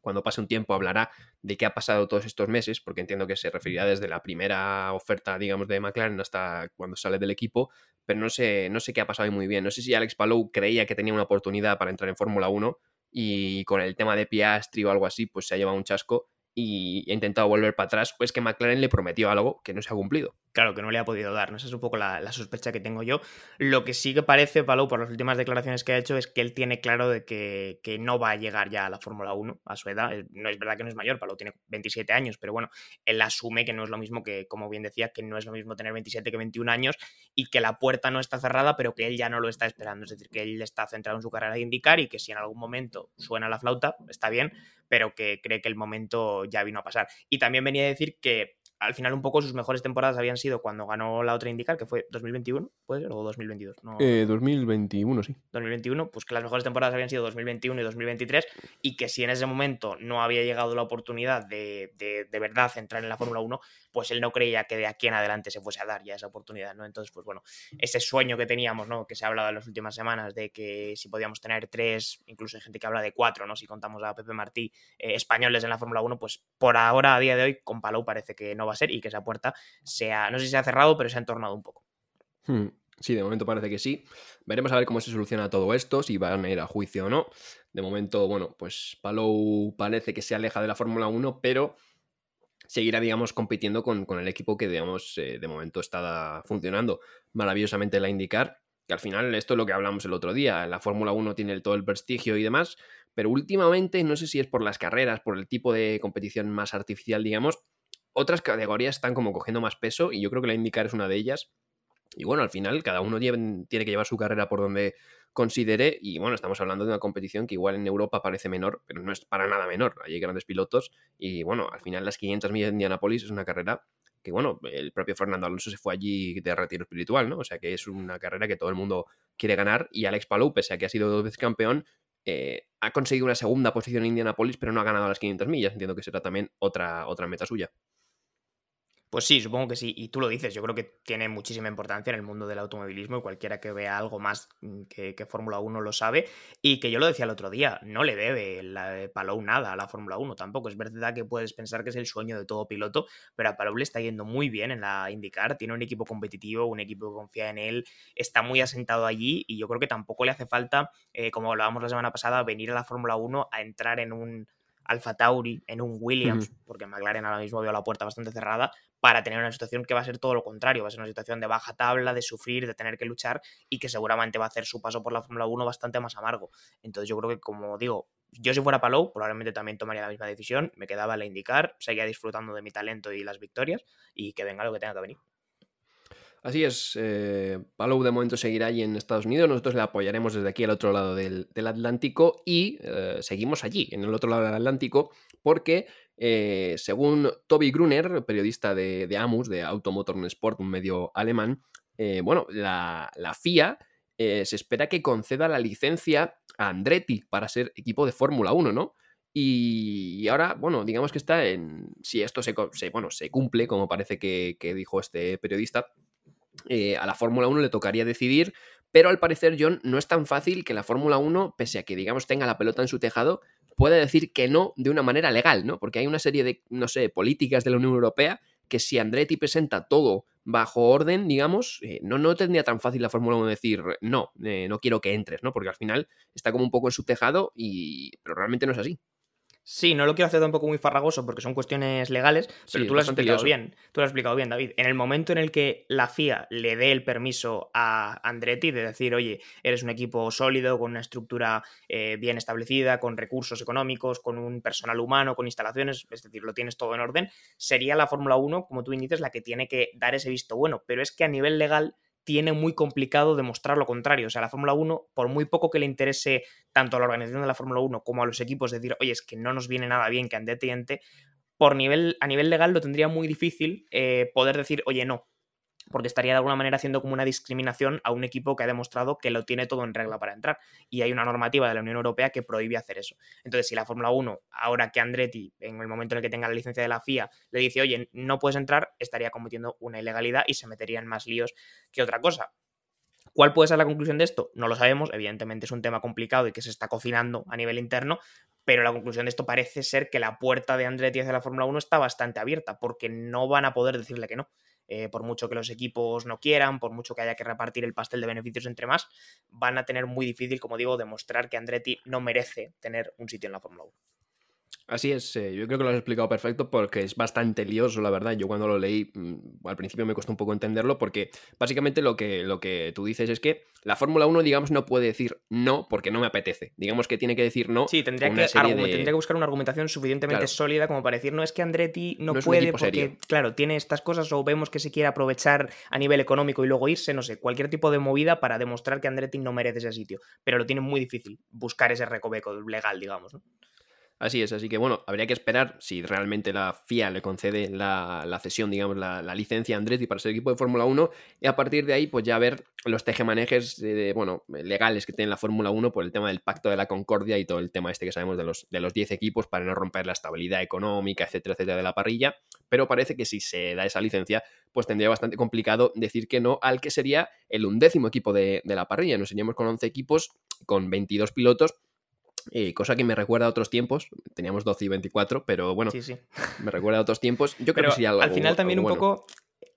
cuando pase un tiempo, hablará de qué ha pasado todos estos meses, porque entiendo que se referirá desde la primera oferta, digamos, de McLaren hasta cuando sale del equipo, pero no sé, no sé qué ha pasado muy bien. No sé si Alex Palou creía que tenía una oportunidad para entrar en Fórmula 1 y con el tema de Piastri o algo así, pues se ha llevado un chasco y ha intentado volver para atrás, pues que McLaren le prometió algo que no se ha cumplido. Claro, que no le ha podido dar, ¿no? Esa es un poco la, sospecha que tengo yo. Lo que sí que parece, Palou, por las últimas declaraciones que ha hecho, es que él tiene claro de que, no va a llegar ya a la Fórmula 1 a su edad. No es verdad que no es mayor, Palou tiene 27 años, pero bueno, él asume que no es lo mismo que, como bien decía, que no es lo mismo tener 27 que 21 años y que la puerta no está cerrada, pero que él ya no lo está esperando. Es decir, que él está centrado en su carrera de indicar y que si en algún momento suena la flauta, está bien, pero que cree que el momento ya vino a pasar. Y también venía a decir que al final un poco sus mejores temporadas habían sido cuando ganó la otra indicar, que fue 2021, ¿puede ser? O 2022. No... 2021, eh, sí. 2021, pues que las mejores temporadas habían sido 2021 y 2023 y que si en ese momento no había llegado la oportunidad de, de, verdad entrar en la Fórmula 1, pues él no creía que de aquí en adelante se fuese a dar ya esa oportunidad, ¿no? Entonces, pues bueno, ese sueño que teníamos, ¿no? Que se ha hablado en las últimas semanas de que si podíamos tener tres, incluso hay gente que habla de cuatro, ¿no? Si contamos a Pepe Martí, eh, españoles en la Fórmula 1, pues por ahora, a día de hoy, con Palou parece que no va a ser y que esa puerta sea, no sé si se ha cerrado, pero se ha entornado un poco. Hmm, sí, de momento parece que sí. Veremos a ver cómo se soluciona todo esto, si van a ir a juicio o no. De momento, bueno, pues Palou parece que se aleja de la Fórmula 1, pero seguirá, digamos, compitiendo con, el equipo que, digamos, eh, de momento está funcionando maravillosamente la IndyCar. Que al final, esto es lo que hablamos el otro día. La Fórmula 1 tiene todo el prestigio y demás, pero últimamente, no sé si es por las carreras, por el tipo de competición más artificial, digamos, otras categorías están como cogiendo más peso y yo creo que la IndyCar es una de ellas. Y bueno, al final cada uno tiene que llevar su carrera por donde considere. Y bueno, estamos hablando de una competición que igual en Europa parece menor, pero no es para nada menor. hay grandes pilotos. Y bueno, al final las 500 millas de Indianapolis es una carrera que bueno, el propio Fernando Alonso se fue allí de retiro espiritual, ¿no? O sea que es una carrera que todo el mundo quiere ganar y Alex Palou, pese a que ha sido dos veces campeón, eh, ha conseguido una segunda posición en Indianapolis, pero no ha ganado las 500 millas. Entiendo que será también otra, otra meta suya. Pues sí, supongo que sí. Y tú lo dices, yo creo que tiene muchísima importancia en el mundo del automovilismo y cualquiera que vea algo más mm, que, Fórmula 1 lo sabe. Y que yo lo decía el otro día, no le debe la, Palou nada a la Fórmula 1 tampoco. Es verdad que puedes pensar que es el sueño de todo piloto, pero a Palou le está yendo muy bien en la IndyCar. Tiene un equipo competitivo, un equipo que confía en él, está muy asentado allí y yo creo que tampoco le hace falta, eh, como hablábamos la semana pasada, venir a la Fórmula 1 a entrar en un Alfa Tauri, en un Williams, porque McLaren ahora mismo veo la puerta bastante cerrada, para tener una situación que va a ser todo lo contrario, va a ser una situación de baja tabla, de sufrir, de tener que luchar y que seguramente va a hacer su paso por la Fórmula 1 bastante más amargo. Entonces yo creo que, como digo, yo si fuera Palou, probablemente también tomaría la misma decisión, me quedaba la indicar, seguía disfrutando de mi talento y las victorias y que venga lo que tenga que venir. Así es, eh, Palou de momento seguirá allí en Estados Unidos, nosotros le apoyaremos desde aquí al otro lado del, Atlántico y eh, seguimos allí, en el otro lado del Atlántico, porque eh, según Toby Gruner, periodista de, Amus, de Automotor Sport, un medio alemán, bueno, la, FIA se espera que conceda la licencia a Andretti para ser equipo de Fórmula 1, ¿no? Y, ahora, bueno, digamos que está en. Si esto se, bueno, se cumple, como parece que dijo este periodista, eh, a la Fórmula 1 le tocaría decidir, pero al parecer, John, no es tan fácil que la Fórmula 1, pese a que, digamos, tenga la pelota en su tejado, pueda decir que no de una manera legal, ¿no? Porque hay una serie de, no sé, políticas de la Unión Europea que si Andretti presenta todo bajo orden, digamos, eh, no, no tendría tan fácil la Fórmula 1 decir no, eh, no quiero que entres, ¿no? Porque al final está como un poco en su tejado y... pero realmente no es así. Sí, no lo quiero hacer tampoco muy farragoso porque son cuestiones legales, pero tú lo has explicado bien. Tú lo has explicado bien, David. En el momento en el que la FIA le dé el permiso a Andretti de decir, oye, eres un equipo sólido, con una estructura eh, bien establecida, con recursos económicos, con un personal humano, con instalaciones, es decir, lo tienes todo en orden, sería la Fórmula 1, como tú dices, la que tiene que dar ese visto bueno. Pero es que a nivel legal tiene muy complicado demostrar lo contrario. O sea, la Fórmula 1, por muy poco que le interese tanto a la organización de la Fórmula 1 como a los equipos decir, oye, es que no nos viene nada bien que Andete y por nivel, a nivel legal lo tendría muy difícil eh, poder decir, oye, no, porque estaría de alguna manera haciendo como una discriminación a un equipo que ha demostrado que lo tiene todo en regla para entrar. Y hay una normativa de la Unión Europea que prohíbe hacer eso. Entonces, si la Fórmula 1, ahora que Andretti, en el momento en el que tenga la licencia de la FIA, le dice, oye, no puedes entrar, estaría cometiendo una ilegalidad y se metería en más líos que otra cosa. ¿Cuál puede ser la conclusión de esto? No lo sabemos, evidentemente es un tema complicado y que se está cocinando a nivel interno, pero la conclusión de esto parece ser que la puerta de Andretti hacia la Fórmula 1 está bastante abierta, porque no van a poder decirle que no. Eh, por mucho que los equipos no quieran, por mucho que haya que repartir el pastel de beneficios entre más, van a tener muy difícil, como digo, demostrar que Andretti no merece tener un sitio en la Fórmula 1. Así es, eh, yo creo que lo has explicado perfecto porque es bastante lioso, la verdad. Yo cuando lo leí, mm, al principio me costó un poco entenderlo porque básicamente lo que, lo que tú dices es que la Fórmula 1, digamos, no puede decir no porque no me apetece. Digamos que tiene que decir no. Sí, tendría, que, tendría que buscar una argumentación suficientemente sólida como para decir, no es que Andretti no, puede porque, claro, tiene estas cosas o vemos que se quiere aprovechar a nivel económico y luego irse, no sé, cualquier tipo de movida para demostrar que Andretti no merece ese sitio. Pero lo tiene muy difícil buscar ese recoveco legal, digamos, ¿no? Así es, así que bueno, habría que esperar si realmente la FIA le concede la, cesión, digamos, la, licencia a Andretti para ser equipo de Fórmula 1 y a partir de ahí pues ya ver los tejemanejes de, bueno, legales que tiene la Fórmula 1 por el tema del pacto de la concordia y todo el tema este que sabemos de los, de los 10 equipos para no romper la estabilidad económica, etcétera, etcétera de la parrilla, pero parece que si se da esa licencia pues tendría bastante complicado decir que no al que sería el undécimo equipo de, de la parrilla, nos iríamos con 11 equipos, con 22 pilotos eh, cosa que me recuerda a otros tiempos. Teníamos 12 y 24, pero bueno, me recuerda a otros tiempos. Yo creo que sí Al final también un poco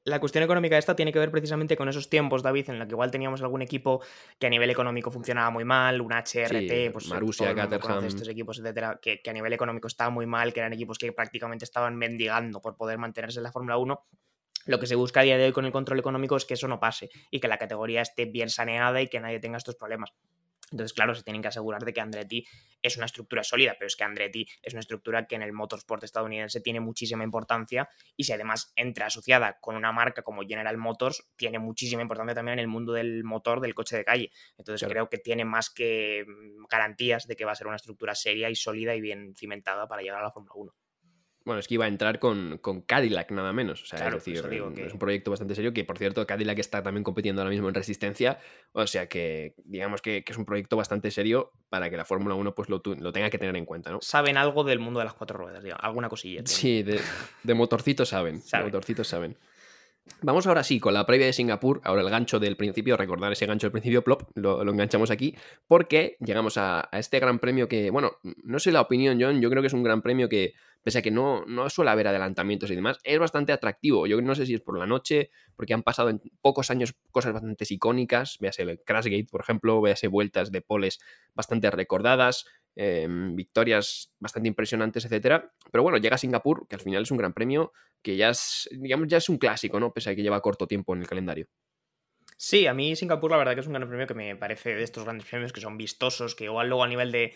la cuestión económica esta tiene que ver precisamente con esos tiempos, David, en los que igual teníamos algún equipo que a nivel económico funcionaba muy mal, un HRT, pues Marussia, Caterham. estos equipos, etcétera, que, a nivel económico estaba muy mal, que eran equipos que prácticamente estaban mendigando por poder mantenerse en la Fórmula 1. Lo que se busca a día de hoy con el control económico es que eso no pase y que la categoría esté bien saneada y que nadie tenga estos problemas Entonces, claro, se tienen que asegurar de que Andretti es una estructura sólida, pero es que Andretti es una estructura que en el motorsport estadounidense tiene muchísima importancia y si además entra asociada con una marca como General Motors, tiene muchísima importancia también en el mundo del motor del coche de calle. Entonces, creo que tiene más que mm, garantías de que va a ser una estructura seria y sólida y bien cimentada para llegar a la Fórmula 1. Bueno, es que iba a entrar con, Cadillac nada menos. O sea, es decir, es un proyecto bastante serio que, por cierto, Cadillac está también compitiendo ahora mismo en resistencia. O sea que, digamos que, es un proyecto bastante serio para que la Fórmula 1 pues, lo, tenga que tener en cuenta, ¿no? Saben algo del mundo de las cuatro ruedas, alguna cosilla. Sí, de, de motorcitos saben. De motorcitos saben. Vamos ahora sí con la previa de Singapur, ahora el gancho del principio, recordar ese gancho del principio, plop, lo, enganchamos aquí, porque llegamos a, este gran premio que, bueno, no sé la opinión, John, yo creo que es un gran premio que, pese a que no, no suele haber adelantamientos y demás, es bastante atractivo. Yo no sé si es por la noche, porque han pasado en pocos años cosas bastante icónicas, véase el Crashgate, por ejemplo, véase vueltas de poles bastante recordadas, Em, victorias bastante impresionantes, etcétera. Pero bueno, llega a Singapur, que al final es un gran premio, que ya es, digamos, ya es un clásico, ¿no? Pese a que lleva corto tiempo en el calendario. Sí, a mí Singapur la verdad que es un gran premio que me parece de estos grandes premios que son vistosos, que igual luego a nivel de,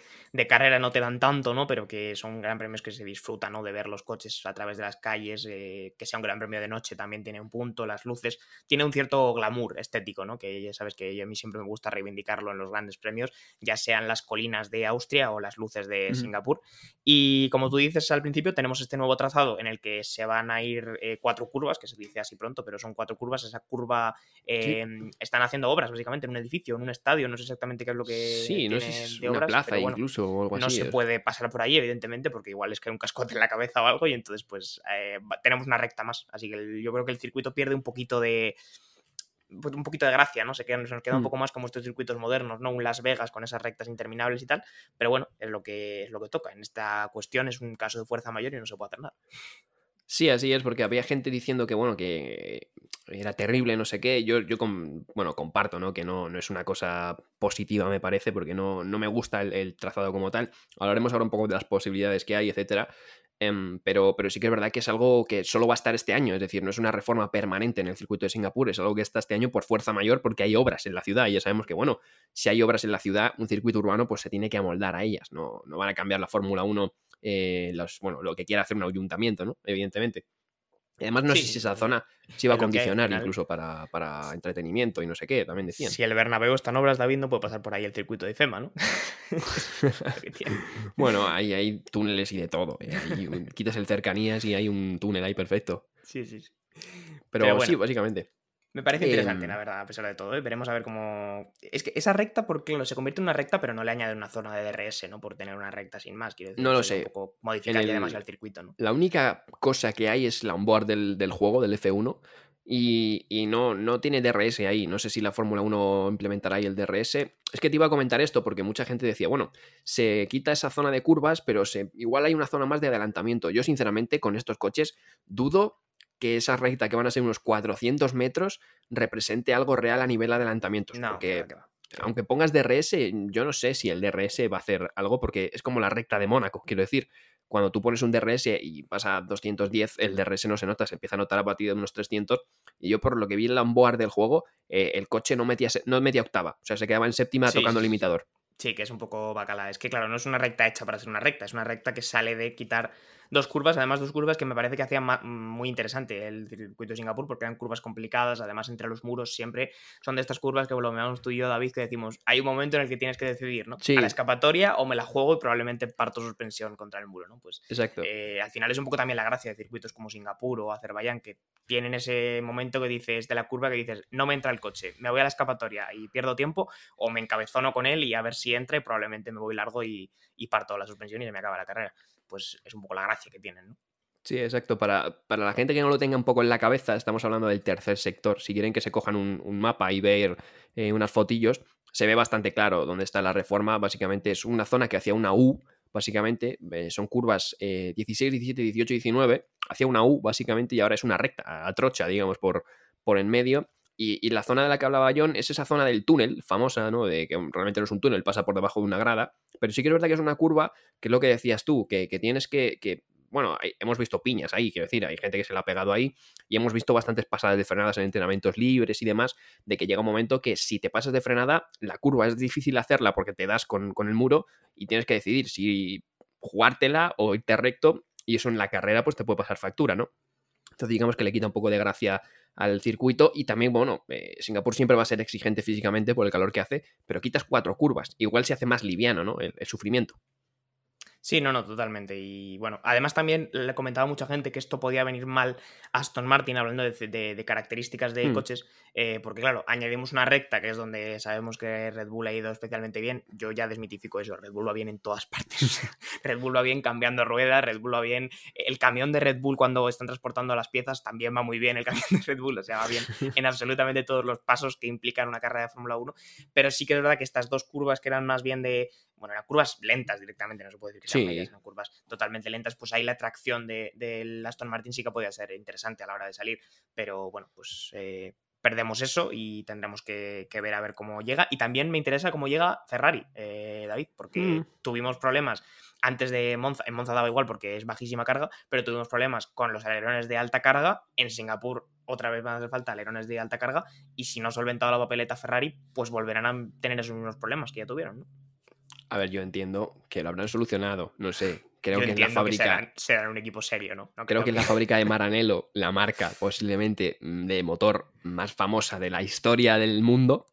carrera no te dan tanto, ¿no? Pero que son gran premios que se disfrutan, ¿no? De ver los coches a través de las calles, eh, que sea un gran premio de noche también tiene un punto, las luces, tiene un cierto glamour estético, ¿no? Que ya sabes que a mí siempre me gusta reivindicarlo en los grandes premios, ya sean las colinas de Austria o las luces de Singapur. Y como tú dices al principio, tenemos este nuevo trazado en el que se van a ir eh, cuatro curvas, que se dice así pronto, pero son cuatro curvas, esa curva... Eh, Em, están haciendo obras, básicamente, en un edificio, en un estadio, no sé exactamente qué es lo que. Sí, no sé si es una plaza incluso o algo no así. No se puede pasar por ahí, evidentemente, porque igual es que hay un cascote en la cabeza o algo, y entonces, pues, eh, tenemos una recta más. Así que yo creo que el circuito pierde un poquito de pues, un poquito de gracia, ¿no? Se, queda, nos queda un mm. poco más como estos circuitos modernos, ¿no? Un Las Vegas con esas rectas interminables y tal, pero bueno, es lo que, es lo que toca. En esta cuestión es un caso de fuerza mayor y no se puede hacer nada. Sí, así es, porque había gente diciendo que, bueno, que era terrible, no sé qué. Yo, yo bueno, comparto, ¿no? Que no, no es una cosa positiva, me parece, porque no, no me gusta el, trazado como tal. Hablaremos ahora un poco de las posibilidades que hay, etcétera. Em, pero, pero sí que es verdad que es algo que solo va a estar este año, es decir, no es una reforma permanente en el circuito de Singapur, es algo que está este año por fuerza mayor porque hay obras en la ciudad y ya sabemos que, bueno, si hay obras en la ciudad, un circuito urbano pues se tiene que amoldar a ellas, no, no van a cambiar la Fórmula 1 eh, bueno, lo que quiera hacer un ayuntamiento, ¿no? Evidentemente. Además, no sé si esa zona se iba a condicionar incluso para, entretenimiento y no sé qué, también decían. Si el Bernabéu está en obras, David, no puede pasar por ahí el circuito de FEMA, ¿no? (laughs) bueno, ahí hay túneles y de todo. ¿eh? quitas el cercanías y hay un túnel ahí perfecto. Sí, sí, sí. Pero, sí, básicamente. Me parece interesante, em, la verdad, a pesar de todo. ¿eh? Veremos a ver cómo. Es que esa recta, porque claro, se convierte en una recta, pero no le añade una zona de DRS, ¿no? Por tener una recta sin más. Quiero decir, no lo sé. Un poco modificaría demasiado el circuito, ¿no? La única cosa que hay es la onboard del, del juego, del F1. Y, y, no, no tiene DRS ahí. No sé si la Fórmula 1 implementará ahí el DRS. Es que te iba a comentar esto porque mucha gente decía, bueno, se quita esa zona de curvas, pero se, igual hay una zona más de adelantamiento. Yo, sinceramente, con estos coches dudo que esa recta que van a ser unos 400 metros represente algo real a nivel adelantamiento. porque aunque pongas DRS, yo no sé si el DRS va a hacer algo porque es como la recta de Mónaco, quiero decir. Cuando tú pones un DRS y vas a 210, el DRS no se nota, se empieza a notar a partir de unos 300. Y yo, por lo que vi en la onboard del juego, eh, el coche no metía, no metía octava, o sea, se quedaba en séptima tocando el limitador. Sí, que es un poco bacala. Es que, claro, no es una recta hecha para ser una recta, es una recta que sale de quitar dos curvas, además dos curvas que me parece que hacían muy interesante el circuito de Singapur, porque eran curvas complicadas, además entre los muros siempre son de estas curvas que lo veamos tú y yo, David, que decimos, hay un momento en el que tienes que decidir, ¿no? A la escapatoria o me la juego y probablemente parto suspensión contra el muro, ¿no? Pues Exacto. Eh, al final es un poco también la gracia de circuitos como Singapur o Azerbaiyán, que tienen ese momento que dices de la curva que dices, no me entra el coche, me voy a la escapatoria y pierdo tiempo, o me encabezono con él y a ver si entra y probablemente me voy largo y, y parto la suspensión y se me acaba la carrera pues es un poco la gracia que tienen, ¿no? Sí, exacto. Para, para, la gente que no lo tenga un poco en la cabeza, estamos hablando del tercer sector. Si quieren que se cojan un, mapa y ver eh, unas fotillos, se ve bastante claro dónde está la reforma. Básicamente es una zona que hacía una U, básicamente. Eh, son curvas 16, 17, 18, 19. Hacía una U, básicamente, y ahora es una recta, a trocha, digamos, por, por en medio. Y, la zona de la que hablaba John es esa zona del túnel, famosa, ¿no? De que realmente no es un túnel, pasa por debajo de una grada. Pero sí que es verdad que es una curva, que es lo que decías tú, que, tienes que, bueno, hemos visto piñas ahí, quiero decir, hay gente que se la ha pegado ahí y hemos visto bastantes pasadas de frenadas en entrenamientos libres y demás, de que llega un momento que si te pasas de frenada, la curva es difícil hacerla porque te das con, con el muro y tienes que decidir si jugártela o irte recto y eso en la carrera pues te puede pasar factura, ¿no? Entonces digamos que le quita un poco de gracia al circuito y también, bueno, eh, Singapur siempre va a ser exigente físicamente por el calor que hace, pero quitas cuatro curvas, igual se hace más liviano, ¿no? el sufrimiento. Sí, no, no, totalmente. Y bueno, además también le comentaba mucha gente que esto podía venir mal a Aston Martin, hablando de, características de hmm. coches, eh, porque claro, añadimos una recta, que es donde sabemos que Red Bull ha ido especialmente bien. Yo ya desmitifico eso, Red Bull va bien en todas (laughs) partes. Red Bull va bien cambiando ruedas, Red Bull va bien. El camión de Red Bull cuando están transportando las piezas también va muy bien el (laughs) camión de Red Bull, o sea, va bien (laughs) en absolutamente todos los pasos que implican una carrera de Fórmula 1. Pero sí que es verdad que estas dos curvas que eran más bien de bueno, eran curvas lentas directamente, no se puede decir que sean eran curvas totalmente lentas, pues ahí la tracción del de, Aston Martin sí que podía ser interesante a la hora de salir, pero bueno, pues eh, perdemos eso y tendremos que, ver a ver cómo llega. Y también me interesa cómo llega Ferrari, eh, David, porque mm. tuvimos problemas antes de Monza, en Monza daba igual porque es bajísima carga, pero tuvimos problemas con los alerones de alta carga, en Singapur otra vez van a hacer falta alerones de alta carga, y si no ha solventado la papeleta Ferrari, pues volverán a tener esos mismos problemas que ya tuvieron, ¿no? A ver, yo entiendo que lo habrán solucionado, no sé. Creo que en la fábrica. serán, un equipo serio, ¿no? creo, que, en la fábrica de (laughs) Maranello, la marca posiblemente mm, de motor más famosa de la historia del mundo,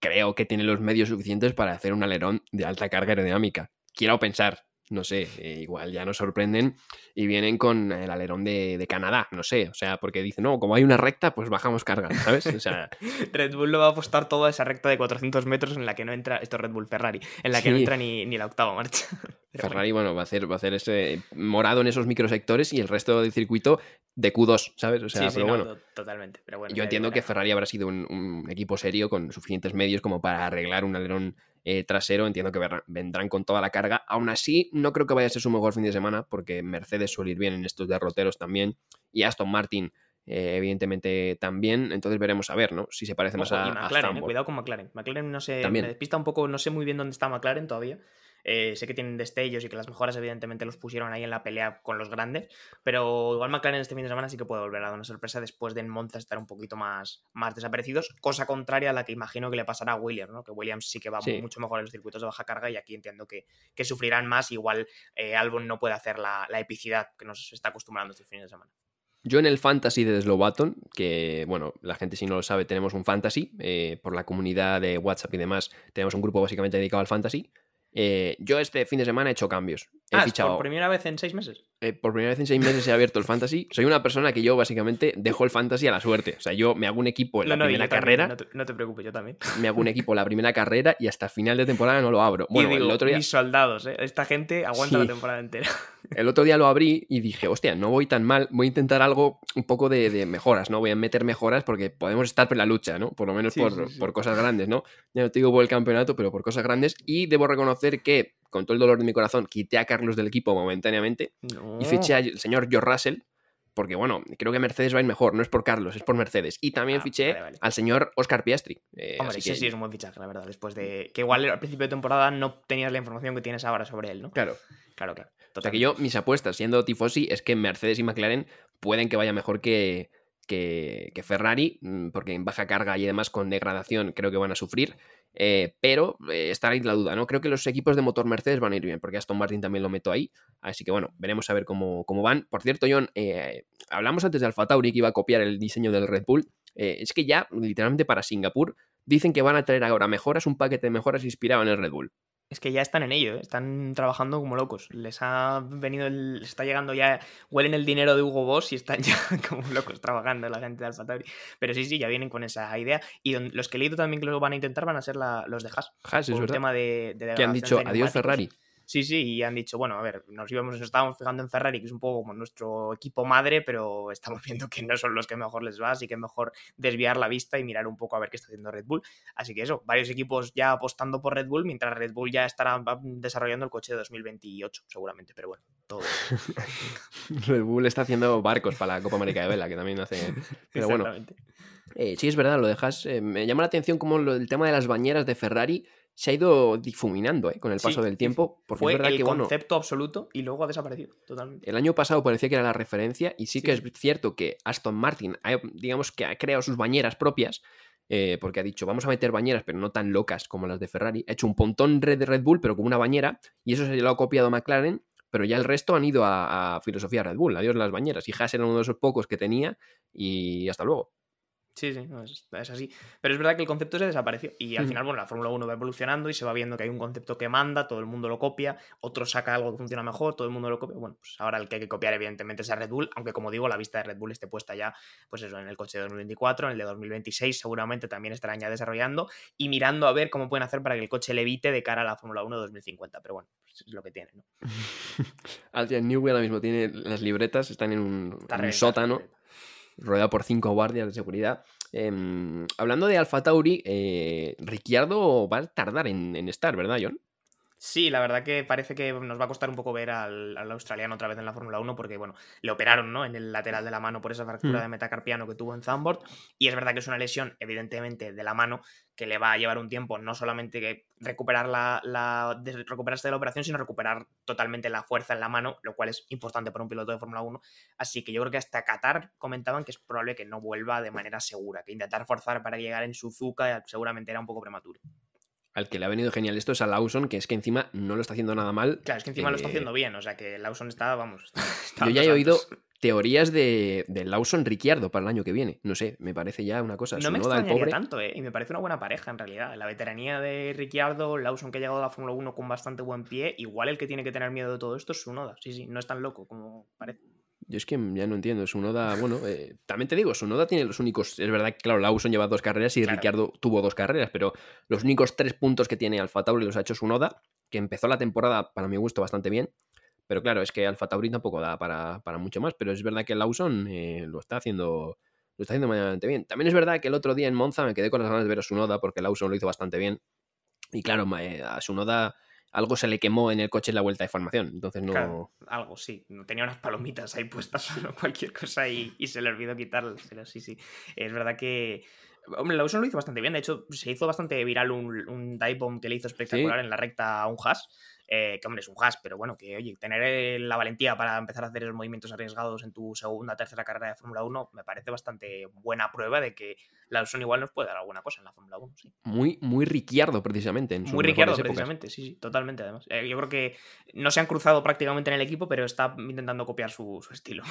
creo que tiene los medios suficientes para hacer un alerón de alta carga aerodinámica. Quiero pensar, no sé, eh, igual ya nos sorprenden y vienen con el alerón de, Canadá, no sé, o sea, porque dicen, no, como hay una recta, pues bajamos carga, ¿sabes? O sea... (laughs) Red Bull lo va a apostar toda esa recta de 400 metros en la que no entra, esto es Red Bull Ferrari, en la que no entra ni, la octava marcha. (laughs) Ferrari, bueno. va a hacer, va a hacer ese morado en esos microsectores y el resto del circuito de Q2, ¿sabes? O sea, pero bueno, totalmente. Pero bueno, yo entiendo que Ferrari habrá sido un equipo serio con suficientes medios como para arreglar un alerón eh, trasero, entiendo que vendrán con toda la carga. Aún así, no creo que vaya a ser su mejor fin de semana, porque Mercedes suele ir bien en estos derroteros también, y Aston Martin, eh, evidentemente, también. Entonces veremos a ver, ¿no? Si se parece más a, McLaren, eh, cuidado con McLaren. McLaren no sé, me despista un poco, no sé muy bien dónde está McLaren todavía. Eh, sé que tienen destellos y que las mejoras evidentemente los pusieron ahí en la pelea con los grandes, pero igual McLaren este fin de semana sí que puede volver a dar una sorpresa después de en Monza estar un poquito más, más desaparecidos, cosa contraria a la que imagino que le pasará a Williams, ¿no? que Williams sí que va mucho mejor en los circuitos de baja carga y aquí entiendo que, que sufrirán más, igual eh, Albon no puede hacer la, epicidad que nos está acostumbrando este fin de semana. Yo en el fantasy de Slowaton, que bueno, la gente si no lo sabe, tenemos un fantasy, eh, por la comunidad de WhatsApp y demás, tenemos un grupo básicamente dedicado al fantasy. Eh, yo este fin de semana he hecho cambios. He ah, ¿Por primera vez en seis meses? Eh, por primera vez en seis meses he abierto el fantasy. Soy una persona que yo básicamente dejo el fantasy a la suerte. O sea, yo me hago un equipo en la primera carrera. no, te, preocupes, yo también. Me hago un equipo en la primera carrera y hasta final de temporada no lo abro. (laughs) Bueno, el otro día. Mis soldados, ¿eh? Esta gente aguanta la temporada entera. El otro día lo abrí y dije, hostia, no voy tan mal. Voy a intentar algo un poco de, mejoras, ¿no? Voy a meter mejoras porque podemos estar en la lucha, ¿no? Por lo menos por, por cosas grandes, ¿no? Ya no te digo por el campeonato, pero por cosas grandes. Y debo reconocer que con todo el dolor de mi corazón, quité a Carlos del equipo momentáneamente y fiché al señor George Russell, porque bueno, creo que Mercedes va a ir mejor, no es por Carlos, es por Mercedes. Y también ah, fiché al señor Oscar Piastri. Eh, Hombre, sí, sí, es un buen fichaje, la verdad, después de que igual al principio de temporada no tenías la información que tienes ahora sobre él, ¿no? Claro. Claro, claro. O sea que yo, mis (laughs) apuestas, siendo tifosi, es que Mercedes y McLaren pueden que vaya mejor que, que, que, Ferrari, mm, porque en baja carga y además con degradación creo que van a sufrir. Eh, pero eh, está ahí la duda, ¿no? Creo que los equipos de motor Mercedes van a ir bien, porque Aston Martin también lo meto ahí. Así que bueno, veremos a ver cómo, cómo van. Por cierto, John, eh, hablamos antes de Alfa Tauri que iba a copiar el diseño del Red Bull. es que ya, literalmente para Singapur, dicen que van a traer ahora mejoras, un paquete de mejoras inspirado en el Red Bull. Es que ya están en ello, ¿eh? están trabajando como locos. Les ha venido, el, está llegando ya, huelen el dinero de Hugo Boss y están (laughs) ya como locos trabajando la gente de Alfa Tauri. Pero sí, sí, ya vienen con esa idea. Y los que he leído también que lo van a intentar van a ser los de Haas. Haas, es tema de, de que han dicho adiós Ferrari. Sí, sí, y han dicho, bueno, a ver, nos íbamos, nos estábamos fijando en Ferrari, que es un poco como nuestro equipo madre, pero estamos (laughs) viendo que no son los que mejor les va, así que mejor desviar la vista y mirar un poco a ver qué está haciendo Red Bull. Así que eso, varios equipos ya apostando por Red Bull, mientras Red Bull ya estará desarrollando el coche de 2028, seguramente, pero bueno, todo. (laughs) Red Bull está haciendo barcos para la Copa América de Vela, que también hace. (laughs) Pero bueno. Eh, sí, es verdad, lo dejas. Eh, me llama la atención como el tema de las bañeras de Ferrari se ha ido difuminando ¿eh? con el paso del tiempo. Porque Fue es verdad el que, bueno, concepto absoluto y luego ha desaparecido totalmente. el año pasado parecía que era la referencia y sí que es cierto que Aston Martin, ha, digamos que ha creado sus bañeras propias, eh, porque ha dicho, vamos a meter bañeras, pero no tan locas como las de Ferrari. Ha hecho un pontón red de Red Bull, pero con una bañera, y eso se lo ha copiado McLaren, pero ya el resto han ido a, a filosofía Red Bull, adiós las bañeras. Y Haas era uno de esos pocos que tenía, y hasta luego. Sí, sí, no, es, es así. Pero es verdad que el concepto se desapareció. Y al Ujú. final, bueno, la Fórmula 1 va evolucionando y se va viendo que hay un concepto que manda, todo el mundo lo copia, otro saca algo que funciona mejor, todo el mundo lo copia. Bueno, pues ahora el que hay que copiar, evidentemente, es a Red Bull, aunque como digo, la vista de Red Bull esté puesta ya, pues eso, en el coche de 2024, en el de 2026, seguramente también estarán ya desarrollando y mirando a ver cómo pueden hacer para que el coche levite de cara a la Fórmula 1 de 2050. Pero bueno, pues es lo que tiene, ¿no? (laughs) Newey ahora mismo tiene las libretas, están en un, en sótano. Rodeado por cinco guardias de seguridad. Em, hablando de Alfa Tauri, eh, Ricciardo va a tardar en, en estar, ¿verdad, John? Sí, la verdad que parece que nos va a costar un poco ver al, al australiano otra vez en la Fórmula 1 porque, bueno, le operaron, ¿no? En el lateral de la mano por esa fractura Hmm. de metacarpiano que tuvo en Zandvoort y es verdad que es una lesión, evidentemente, de la mano que le va a llevar un tiempo no solamente que recuperar la, la- de recuperarse de la operación, sino recuperar totalmente la fuerza en la mano, lo cual es importante para un piloto de Fórmula 1. Así que yo creo que hasta Qatar comentaban que es probable que no vuelva de manera segura, que intentar forzar para llegar en Suzuka seguramente era un poco prematuro. Al que le ha venido genial esto es a Lawson, que es que encima no lo está haciendo nada mal. Claro, es que encima lo está Eh, haciendo bien, o sea que Lawson está, vamos. está (laughs) Yo ya he oído teorías de, de Lawson Ricciardo para el año que viene. No sé, me parece ya una cosa. No me extrañaría pobre. tanto, ¿eh? Y me parece una buena pareja, en realidad. La veteranía de Ricciardo, Lawson que ha llegado a la Fórmula 1 con bastante buen pie, igual el que tiene que tener miedo de todo esto es su noda. Sí, sí, no es tan loco como parece. Yo es que ya no entiendo. Su noda, bueno, eh, también te digo, su noda tiene los únicos. Es verdad que, claro, Lawson lleva dos carreras y Claro. Ricciardo tuvo dos carreras, pero los únicos tres puntos que tiene Alfa Tauri los ha hecho su noda, que empezó la temporada, para mi gusto, bastante bien. Pero claro, es que Alfa Tauri tampoco da para, para mucho más. Pero es verdad que Lawson eh, lo está haciendo. Lo está haciendo medianamente bien. También es verdad que el otro día en Monza me quedé con las ganas de ver a su noda porque Lawson lo hizo bastante bien. Y claro, eh, a su noda algo se le quemó en el coche en la vuelta de formación. Entonces no. Claro, algo, sí. Tenía unas palomitas ahí puestas (laughs) o cualquier cosa y, y se le olvidó quitarlas. Pero sí, sí. Es verdad que. Hombre, Lawson lo hizo bastante bien. De hecho, se hizo bastante viral un, un dive bomb que le hizo espectacular en la recta a un Haas. Eh, que hombre, es un Haas, pero bueno, que oye, tener eh, la valentía para empezar a hacer esos movimientos arriesgados en tu segunda, tercera carrera de Fórmula 1 me parece bastante buena prueba de que Lawson igual nos puede dar alguna cosa en la Fórmula 1. Sí. Muy, muy Ricciardo, precisamente. En Muy Ricciardo, precisamente, sí, sí, totalmente, además. Eh, yo creo que no se han cruzado prácticamente en el equipo, pero está intentando copiar su, su estilo.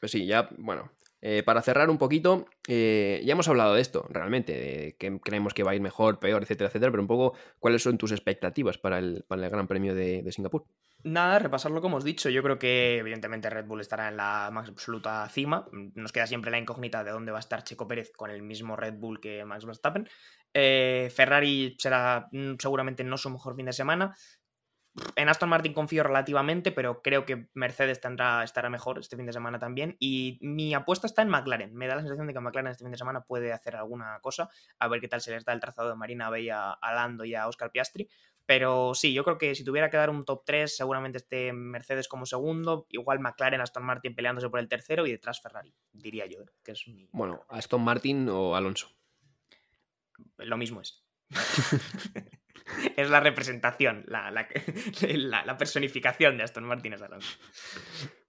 Pues sí, ya, bueno. Eh, para cerrar un poquito, eh, ya hemos hablado de esto, realmente, de que creemos que va a ir mejor, peor, etcétera, etcétera, pero un poco, ¿cuáles son tus expectativas para el, Gran Premio de, Singapur? Nada, repasarlo como hemos dicho. Yo creo que evidentemente Red Bull estará en la más absoluta cima. Nos queda siempre la incógnita de dónde va a estar Checo Pérez con el mismo Red Bull que Max Verstappen. Eh, Ferrari será mm, seguramente no su mejor fin de semana. En Aston Martin confío relativamente, pero creo que Mercedes tendrá, estará mejor este fin de semana también. Y mi apuesta está en McLaren. Me da la sensación de que McLaren este fin de semana puede hacer alguna cosa. A ver qué tal se les da el trazado de Marina Bella a Lando y a Oscar Piastri. Pero sí, yo creo que si tuviera que dar un top 3, seguramente esté Mercedes como segundo, igual McLaren, Aston Martin peleándose por el tercero y detrás Ferrari, diría yo, ¿eh? que es mi- Bueno, Aston Martin o Alonso. lo mismo es. (laughs) (laughs) es la representación, la, la, (laughs) la- la personificación de Aston Martin es Alonso.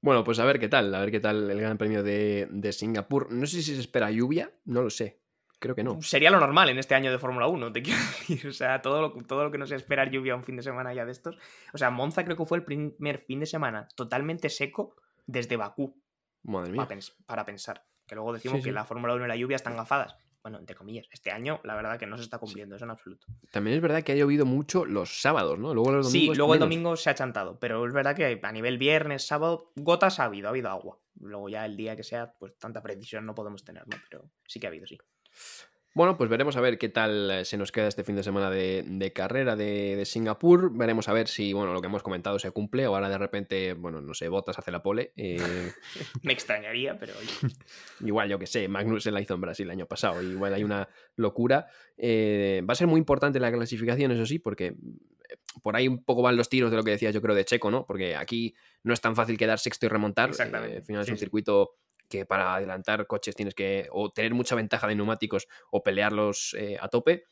Bueno, pues a ver qué tal, a ver qué tal el Gran Premio de, de Singapur. No sé si se espera lluvia, no lo sé. Creo que no. Sería lo normal en este año de Fórmula 1, te (laughs) quiero decir. O sea, todo lo, todo lo que no sea esperar lluvia un fin de semana ya de estos. O sea, Monza creo que fue el primer fin de semana totalmente seco desde Bakú. Madre para, mía. pens- para pensar. Que luego decimos Sí, que la Fórmula 1 y la lluvia están gafadas. Bueno, entre comillas. Este año, la verdad que no se está cumpliendo, eso en absoluto. También es verdad que ha llovido mucho los sábados, ¿no? Luego los Sí, domingos. luego el menos. domingo se ha chantado, pero es verdad que a nivel viernes, sábado, gotas ha habido, ha habido agua. Luego ya el día que sea, pues tanta precisión no podemos tener, ¿no? Pero sí que ha habido, sí. Bueno, pues veremos a ver qué tal eh, se nos queda este fin de semana de, de carrera de, de Singapur. Veremos a ver si, bueno, lo que hemos comentado se cumple o ahora de repente, bueno, no sé, Botas hace la pole. eh, (laughs) Me extrañaría, pero (laughs) igual, yo que sé, Magnus se la hizo en Brasil el año pasado. Igual hay una locura. Eh, va a ser muy importante la clasificación, eso sí, porque eh, por ahí un poco van los tiros de lo que decía yo creo de Checo, ¿no? Porque aquí no es tan fácil quedar sexto y remontar. Exactamente, Eh, al final es un circuito que para adelantar coches tienes que o tener mucha ventaja de neumáticos o pelearlos eh, a tope.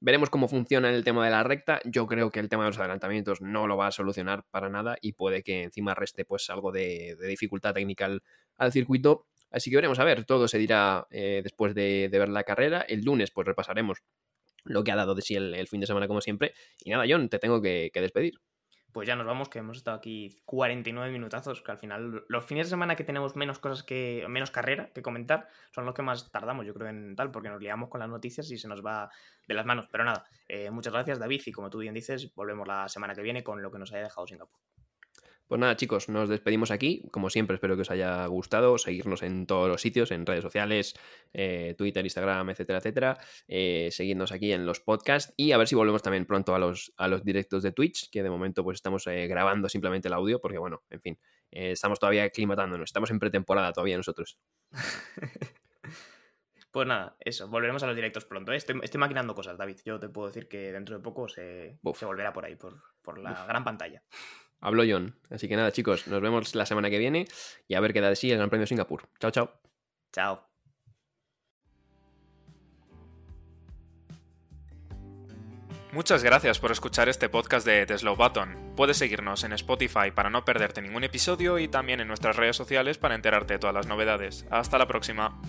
Veremos cómo funciona el tema de la recta. Yo creo que el tema de los adelantamientos no lo va a solucionar para nada y puede que encima reste pues algo de, dificultad técnica al, circuito. Así que veremos a ver, todo se dirá eh, después de, ver la carrera. El lunes pues repasaremos lo que ha dado de sí el, fin de semana como siempre. Y nada, John, te tengo que despedir pues ya nos vamos, que hemos estado aquí 49 minutazos, que al final los fines de semana que tenemos menos cosas que, menos carrera que comentar, son los que más tardamos, yo creo, en tal, porque nos liamos con las noticias y se nos va de las manos. Pero nada, eh, muchas gracias David y como tú bien dices, volvemos la semana que viene con lo que nos haya dejado Singapur. Pues nada, chicos, nos despedimos aquí. Como siempre, espero que os haya gustado. Seguirnos en todos los sitios, en redes sociales, eh, Twitter, Instagram, etcétera, etcétera. Eh, seguirnos aquí en los podcasts y a ver si volvemos también pronto a los, a los directos de Twitch, que de momento pues estamos eh, grabando simplemente el audio, porque bueno, en fin, estamos todavía aclimatándonos. Estamos en pretemporada todavía nosotros. (laughs) Pues nada, eso, volveremos a los directos pronto. Estoy, maquinando cosas, David. Yo te puedo decir que dentro de poco se, se volverá por ahí, por, por la gran pantalla. Hablo John. Así que nada, chicos, nos vemos la semana que viene y a ver qué da de sí el Gran Premio de Singapur. Chao, chao. Chao. Muchas gracias por escuchar este podcast de The Slow Button. Puedes seguirnos en Spotify para no perderte ningún episodio y también en nuestras redes sociales para enterarte de todas las novedades. Hasta la próxima.